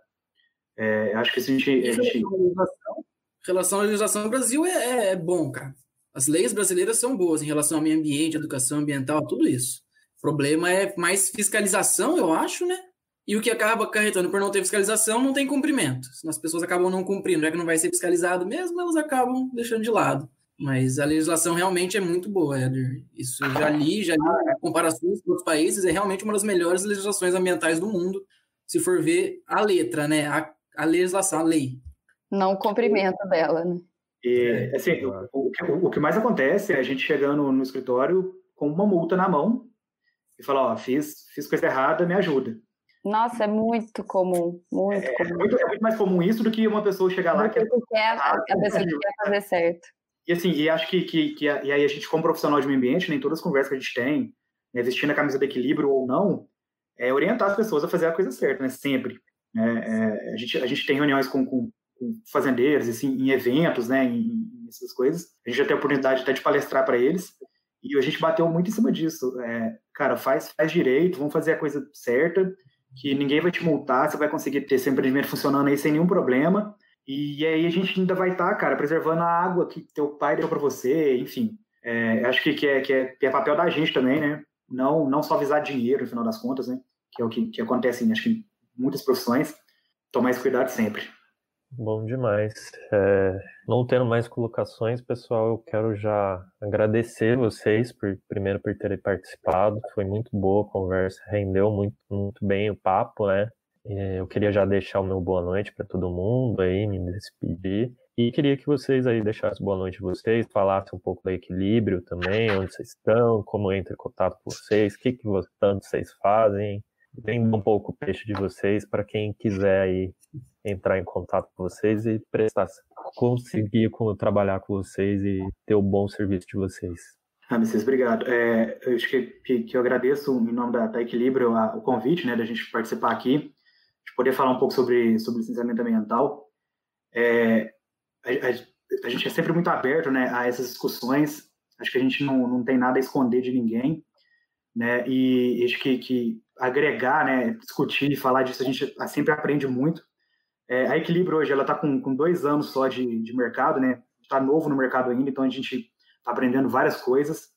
É, acho que se a gente. A gente... Em relação à legislação, o Brasil é, é, é, bom, cara. As leis brasileiras são boas em relação ao meio ambiente, educação ambiental, tudo isso. O problema é mais fiscalização, eu acho, né? E o que acaba acarretando por não ter fiscalização não tem cumprimento. As pessoas acabam não cumprindo, já que não vai ser fiscalizado mesmo, elas acabam deixando de lado. Mas a legislação realmente é muito boa, Éder. Isso eu já li, já li comparações com outros países, é realmente uma das melhores legislações ambientais do mundo, se for ver a letra, né? A, a legislação, a lei. Não o cumprimento dela, né? E, assim, o, o, o, que mais acontece é a gente chegando no escritório com uma multa na mão e falar, ó, fiz, fiz coisa errada, me ajuda. Nossa, é muito comum, muito é, comum. É muito, é muito, mais comum isso do que uma pessoa chegar lá... Que, que quer, a, a pessoa que quer fazer certo. E assim, e acho que, que, que e aí a gente, como profissional de meio ambiente, nem todas as conversas que a gente tem, né, vestindo a camisa do equilíbrio ou não, é orientar as pessoas a fazer a coisa certa, né? Sempre. É, é, a, gente, a gente tem reuniões com, com, com fazendeiros, assim, em eventos, né? Em, em, essas coisas. A gente já tem a oportunidade até de palestrar para eles. E a gente bateu muito em cima disso. É, cara, faz, faz direito, vamos fazer a coisa certa, que ninguém vai te multar, você vai conseguir ter seu empreendimento funcionando aí sem nenhum problema. E aí a gente ainda vai estar, tá, cara, preservando a água que teu pai deu para você, enfim. É, acho que, que, é, que, é, que é papel da gente também, né? Não, não só visar dinheiro, no final das contas, né? Que é o que, que acontece em, acho que, muitas profissões. Tomar esse cuidado sempre. Bom demais. É, não tendo mais colocações, pessoal, eu quero já agradecer vocês por primeiro por terem participado. Foi muito boa a conversa, rendeu muito, muito bem o papo, né? Eu queria já deixar o meu boa noite para todo mundo aí, me despedir. E queria que vocês aí deixassem boa noite vocês, falassem um pouco do equilíbrio também, onde vocês estão, como entra em contato com vocês, o que, que tanto vocês fazem. Venda um pouco o peixe de vocês para quem quiser aí entrar em contato com vocês e prestar, conseguir trabalhar com vocês e ter o bom serviço de vocês. Ah, Messias, obrigado. É, eu acho que, que, que, eu agradeço, em nome da, da Equilíbrio, a, o convite, né, da gente participar aqui, de poder falar um pouco sobre, sobre licenciamento ambiental. É, a, a, a, gente é sempre muito aberto, né, a essas discussões. Acho que a gente não, não tem nada a esconder de ninguém, né, e acho que, que agregar, né, discutir, falar disso, a gente sempre aprende muito. É, a Equilíbrio hoje ela está com, com dois anos só de, de mercado, né? Está novo no mercado ainda, então a gente está aprendendo várias coisas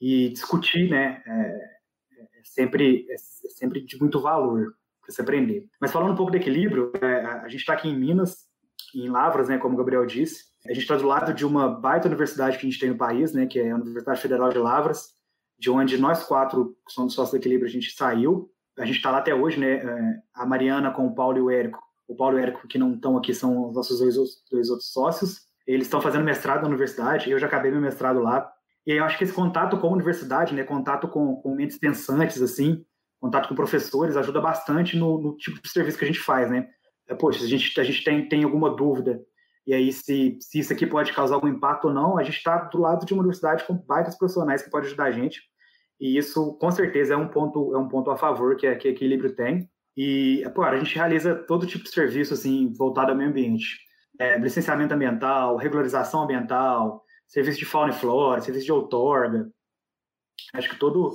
e discutir, né? É, é sempre é, é sempre de muito valor para se aprender. Mas falando um pouco de equilíbrio, é, a gente está aqui em Minas, em Lavras, né? Como o Gabriel disse, a gente está do lado de uma baita universidade que a gente tem no país, né? Que é a Universidade Federal de Lavras, de onde nós quatro que somos sócios do equilíbrio a gente saiu. A gente está lá até hoje, né? É, a Mariana com o Paulo e o Érico o Paulo e o Érico, que não estão aqui, são os nossos dois, dois outros sócios. Eles estão fazendo mestrado na universidade, eu já acabei meu mestrado lá. E eu acho que esse contato com a universidade, né, contato com, com mentes pensantes, assim, contato com professores, ajuda bastante no, no tipo de serviço que a gente faz, né? É, poxa, a gente, a gente tem, tem alguma dúvida, e aí se, se isso aqui pode causar algum impacto ou não, a gente está do lado de uma universidade com vários profissionais que podem ajudar a gente. E isso, com certeza, é um ponto, é um ponto a favor que que Equilíbrio tem. E, pô, a gente realiza todo tipo de serviço, assim, voltado ao meio ambiente. É, licenciamento ambiental, regularização ambiental, serviço de fauna e flora, serviço de outorga. Acho que todo,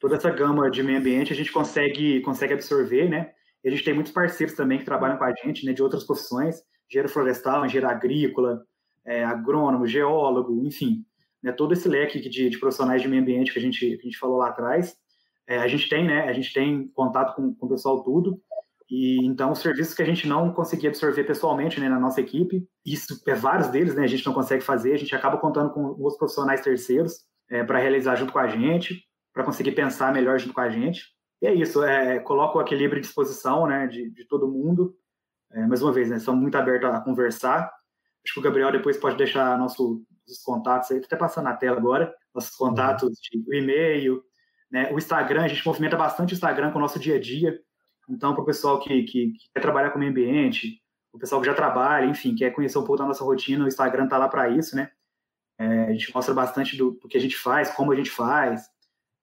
toda essa gama de meio ambiente a gente consegue, consegue absorver, né? E a gente tem muitos parceiros também que trabalham com a gente, né, de outras profissões, engenheiro florestal, engenheiro agrícola, é, agrônomo, geólogo, enfim, né, todo esse leque de, de profissionais de meio ambiente que a gente, que a gente falou lá atrás, é, a gente tem, né? A gente tem contato com, com o pessoal tudo. E então os serviços que a gente não conseguia absorver pessoalmente, né, na nossa equipe, isso é vários deles, né? A gente não consegue fazer. A gente acaba contando com os profissionais terceiros é, para realizar junto com a gente, para conseguir pensar melhor junto com a gente. E é isso. É, coloca o equilíbrio à disposição, né, de, de todo mundo. É, mais uma vez, né, estamos muito abertos a conversar. Acho que o Gabriel depois pode deixar nossos contatos aí, tá até passando na tela agora, nossos contatos, uhum. de, o e-mail, né, o Instagram, a gente movimenta bastante o Instagram com o nosso dia a dia. Então, para o pessoal que, que, que, quer trabalhar com o meio ambiente, o pessoal que já trabalha, enfim, quer conhecer um pouco da nossa rotina, o Instagram está lá para isso, né? É, a gente mostra bastante do, do, que a gente faz, como a gente faz,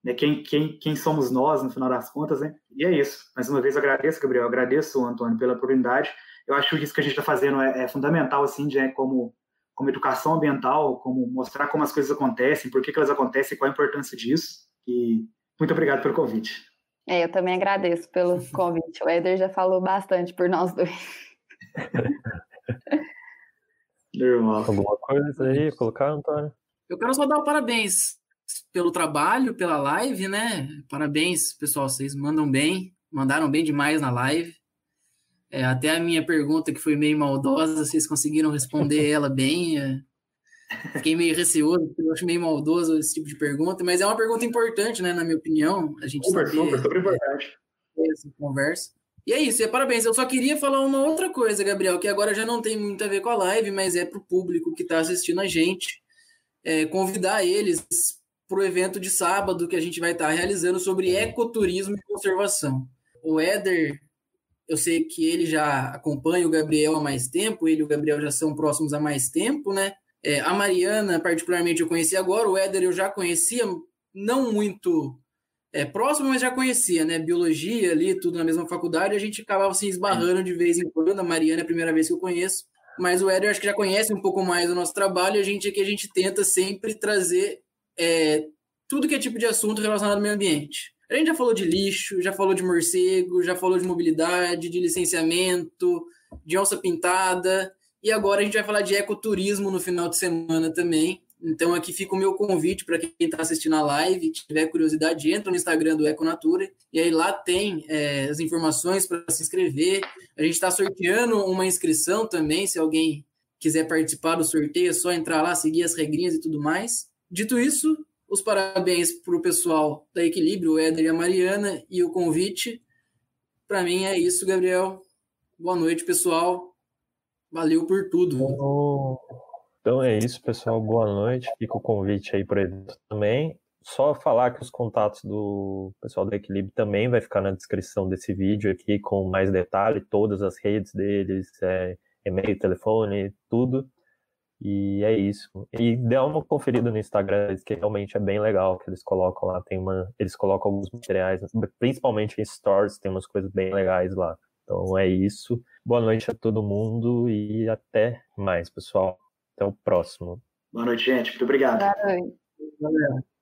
né? Quem, quem, quem somos nós, no final das contas, né? E é isso. Mais uma vez, agradeço, Gabriel, agradeço, Antônio, pela oportunidade. Eu acho que isso que a gente está fazendo é, é, fundamental, assim, de, é, como, como educação ambiental, como mostrar como as coisas acontecem, por que, que elas acontecem, qual a importância disso. E muito obrigado pelo convite. É, eu também agradeço pelo convite. O Éder já falou bastante por nós dois. Normal. Alguma coisa aí colocar, Antônio? Eu quero só dar parabéns pelo trabalho, pela live, né? Parabéns, pessoal. Vocês mandam bem, mandaram bem demais na live. É, até a minha pergunta, que foi meio maldosa, vocês conseguiram responder ela bem. É, fiquei meio receoso, porque eu acho meio maldoso esse tipo de pergunta, mas é uma pergunta importante, né? Na minha opinião. A gente super, super, super importante. Essa conversa. E é isso, e parabéns. Eu só queria falar uma outra coisa, Gabriel, que agora já não tem muito a ver com a live, mas é para o público que está assistindo a gente. É, convidar eles para o evento de sábado que a gente vai estar tá realizando sobre ecoturismo e conservação. O Éder, eu sei que ele já acompanha o Gabriel há mais tempo, ele e o Gabriel já são próximos há mais tempo, né? É, a Mariana, particularmente, eu conheci agora, o Éder eu já conhecia, não muito é, próximo, mas já conhecia, né? Biologia ali, tudo na mesma faculdade, a gente acabava se esbarrando de vez em quando. A Mariana é a primeira vez que eu conheço, mas o Éder acho que já conhece um pouco mais do nosso trabalho. E a gente aqui a gente tenta sempre trazer é, tudo que é tipo de assunto relacionado ao meio ambiente. A gente já falou de lixo, já falou de morcego, já falou de mobilidade, de licenciamento, de onça pintada, e agora a gente vai falar de ecoturismo no final de semana também. Então aqui fica o meu convite para quem está assistindo a live, tiver curiosidade, entra no Instagram do Econatura e aí lá tem é, as informações para se inscrever. A gente está sorteando uma inscrição também, se alguém quiser participar do sorteio, é só entrar lá, seguir as regrinhas e tudo mais. Dito isso, os parabéns para o pessoal da Equilíbrio, o Éder e a Mariana, e o convite. Para mim é isso, Gabriel. Boa noite, pessoal. Valeu por tudo. Então é isso, pessoal. Boa noite. Fica o convite aí para evento também. Só falar que os contatos do pessoal do Equilíbrio também vai ficar na descrição desse vídeo aqui com mais detalhe, todas as redes deles, é, e-mail, telefone, tudo. E é isso. E dê uma conferida no Instagram, que realmente é bem legal, que eles colocam lá, tem uma, eles colocam alguns materiais, principalmente em stores, tem umas coisas bem legais lá. Então é isso. Boa noite a todo mundo e até mais, pessoal. Até o próximo. Boa noite, gente. Muito obrigado. Boa noite.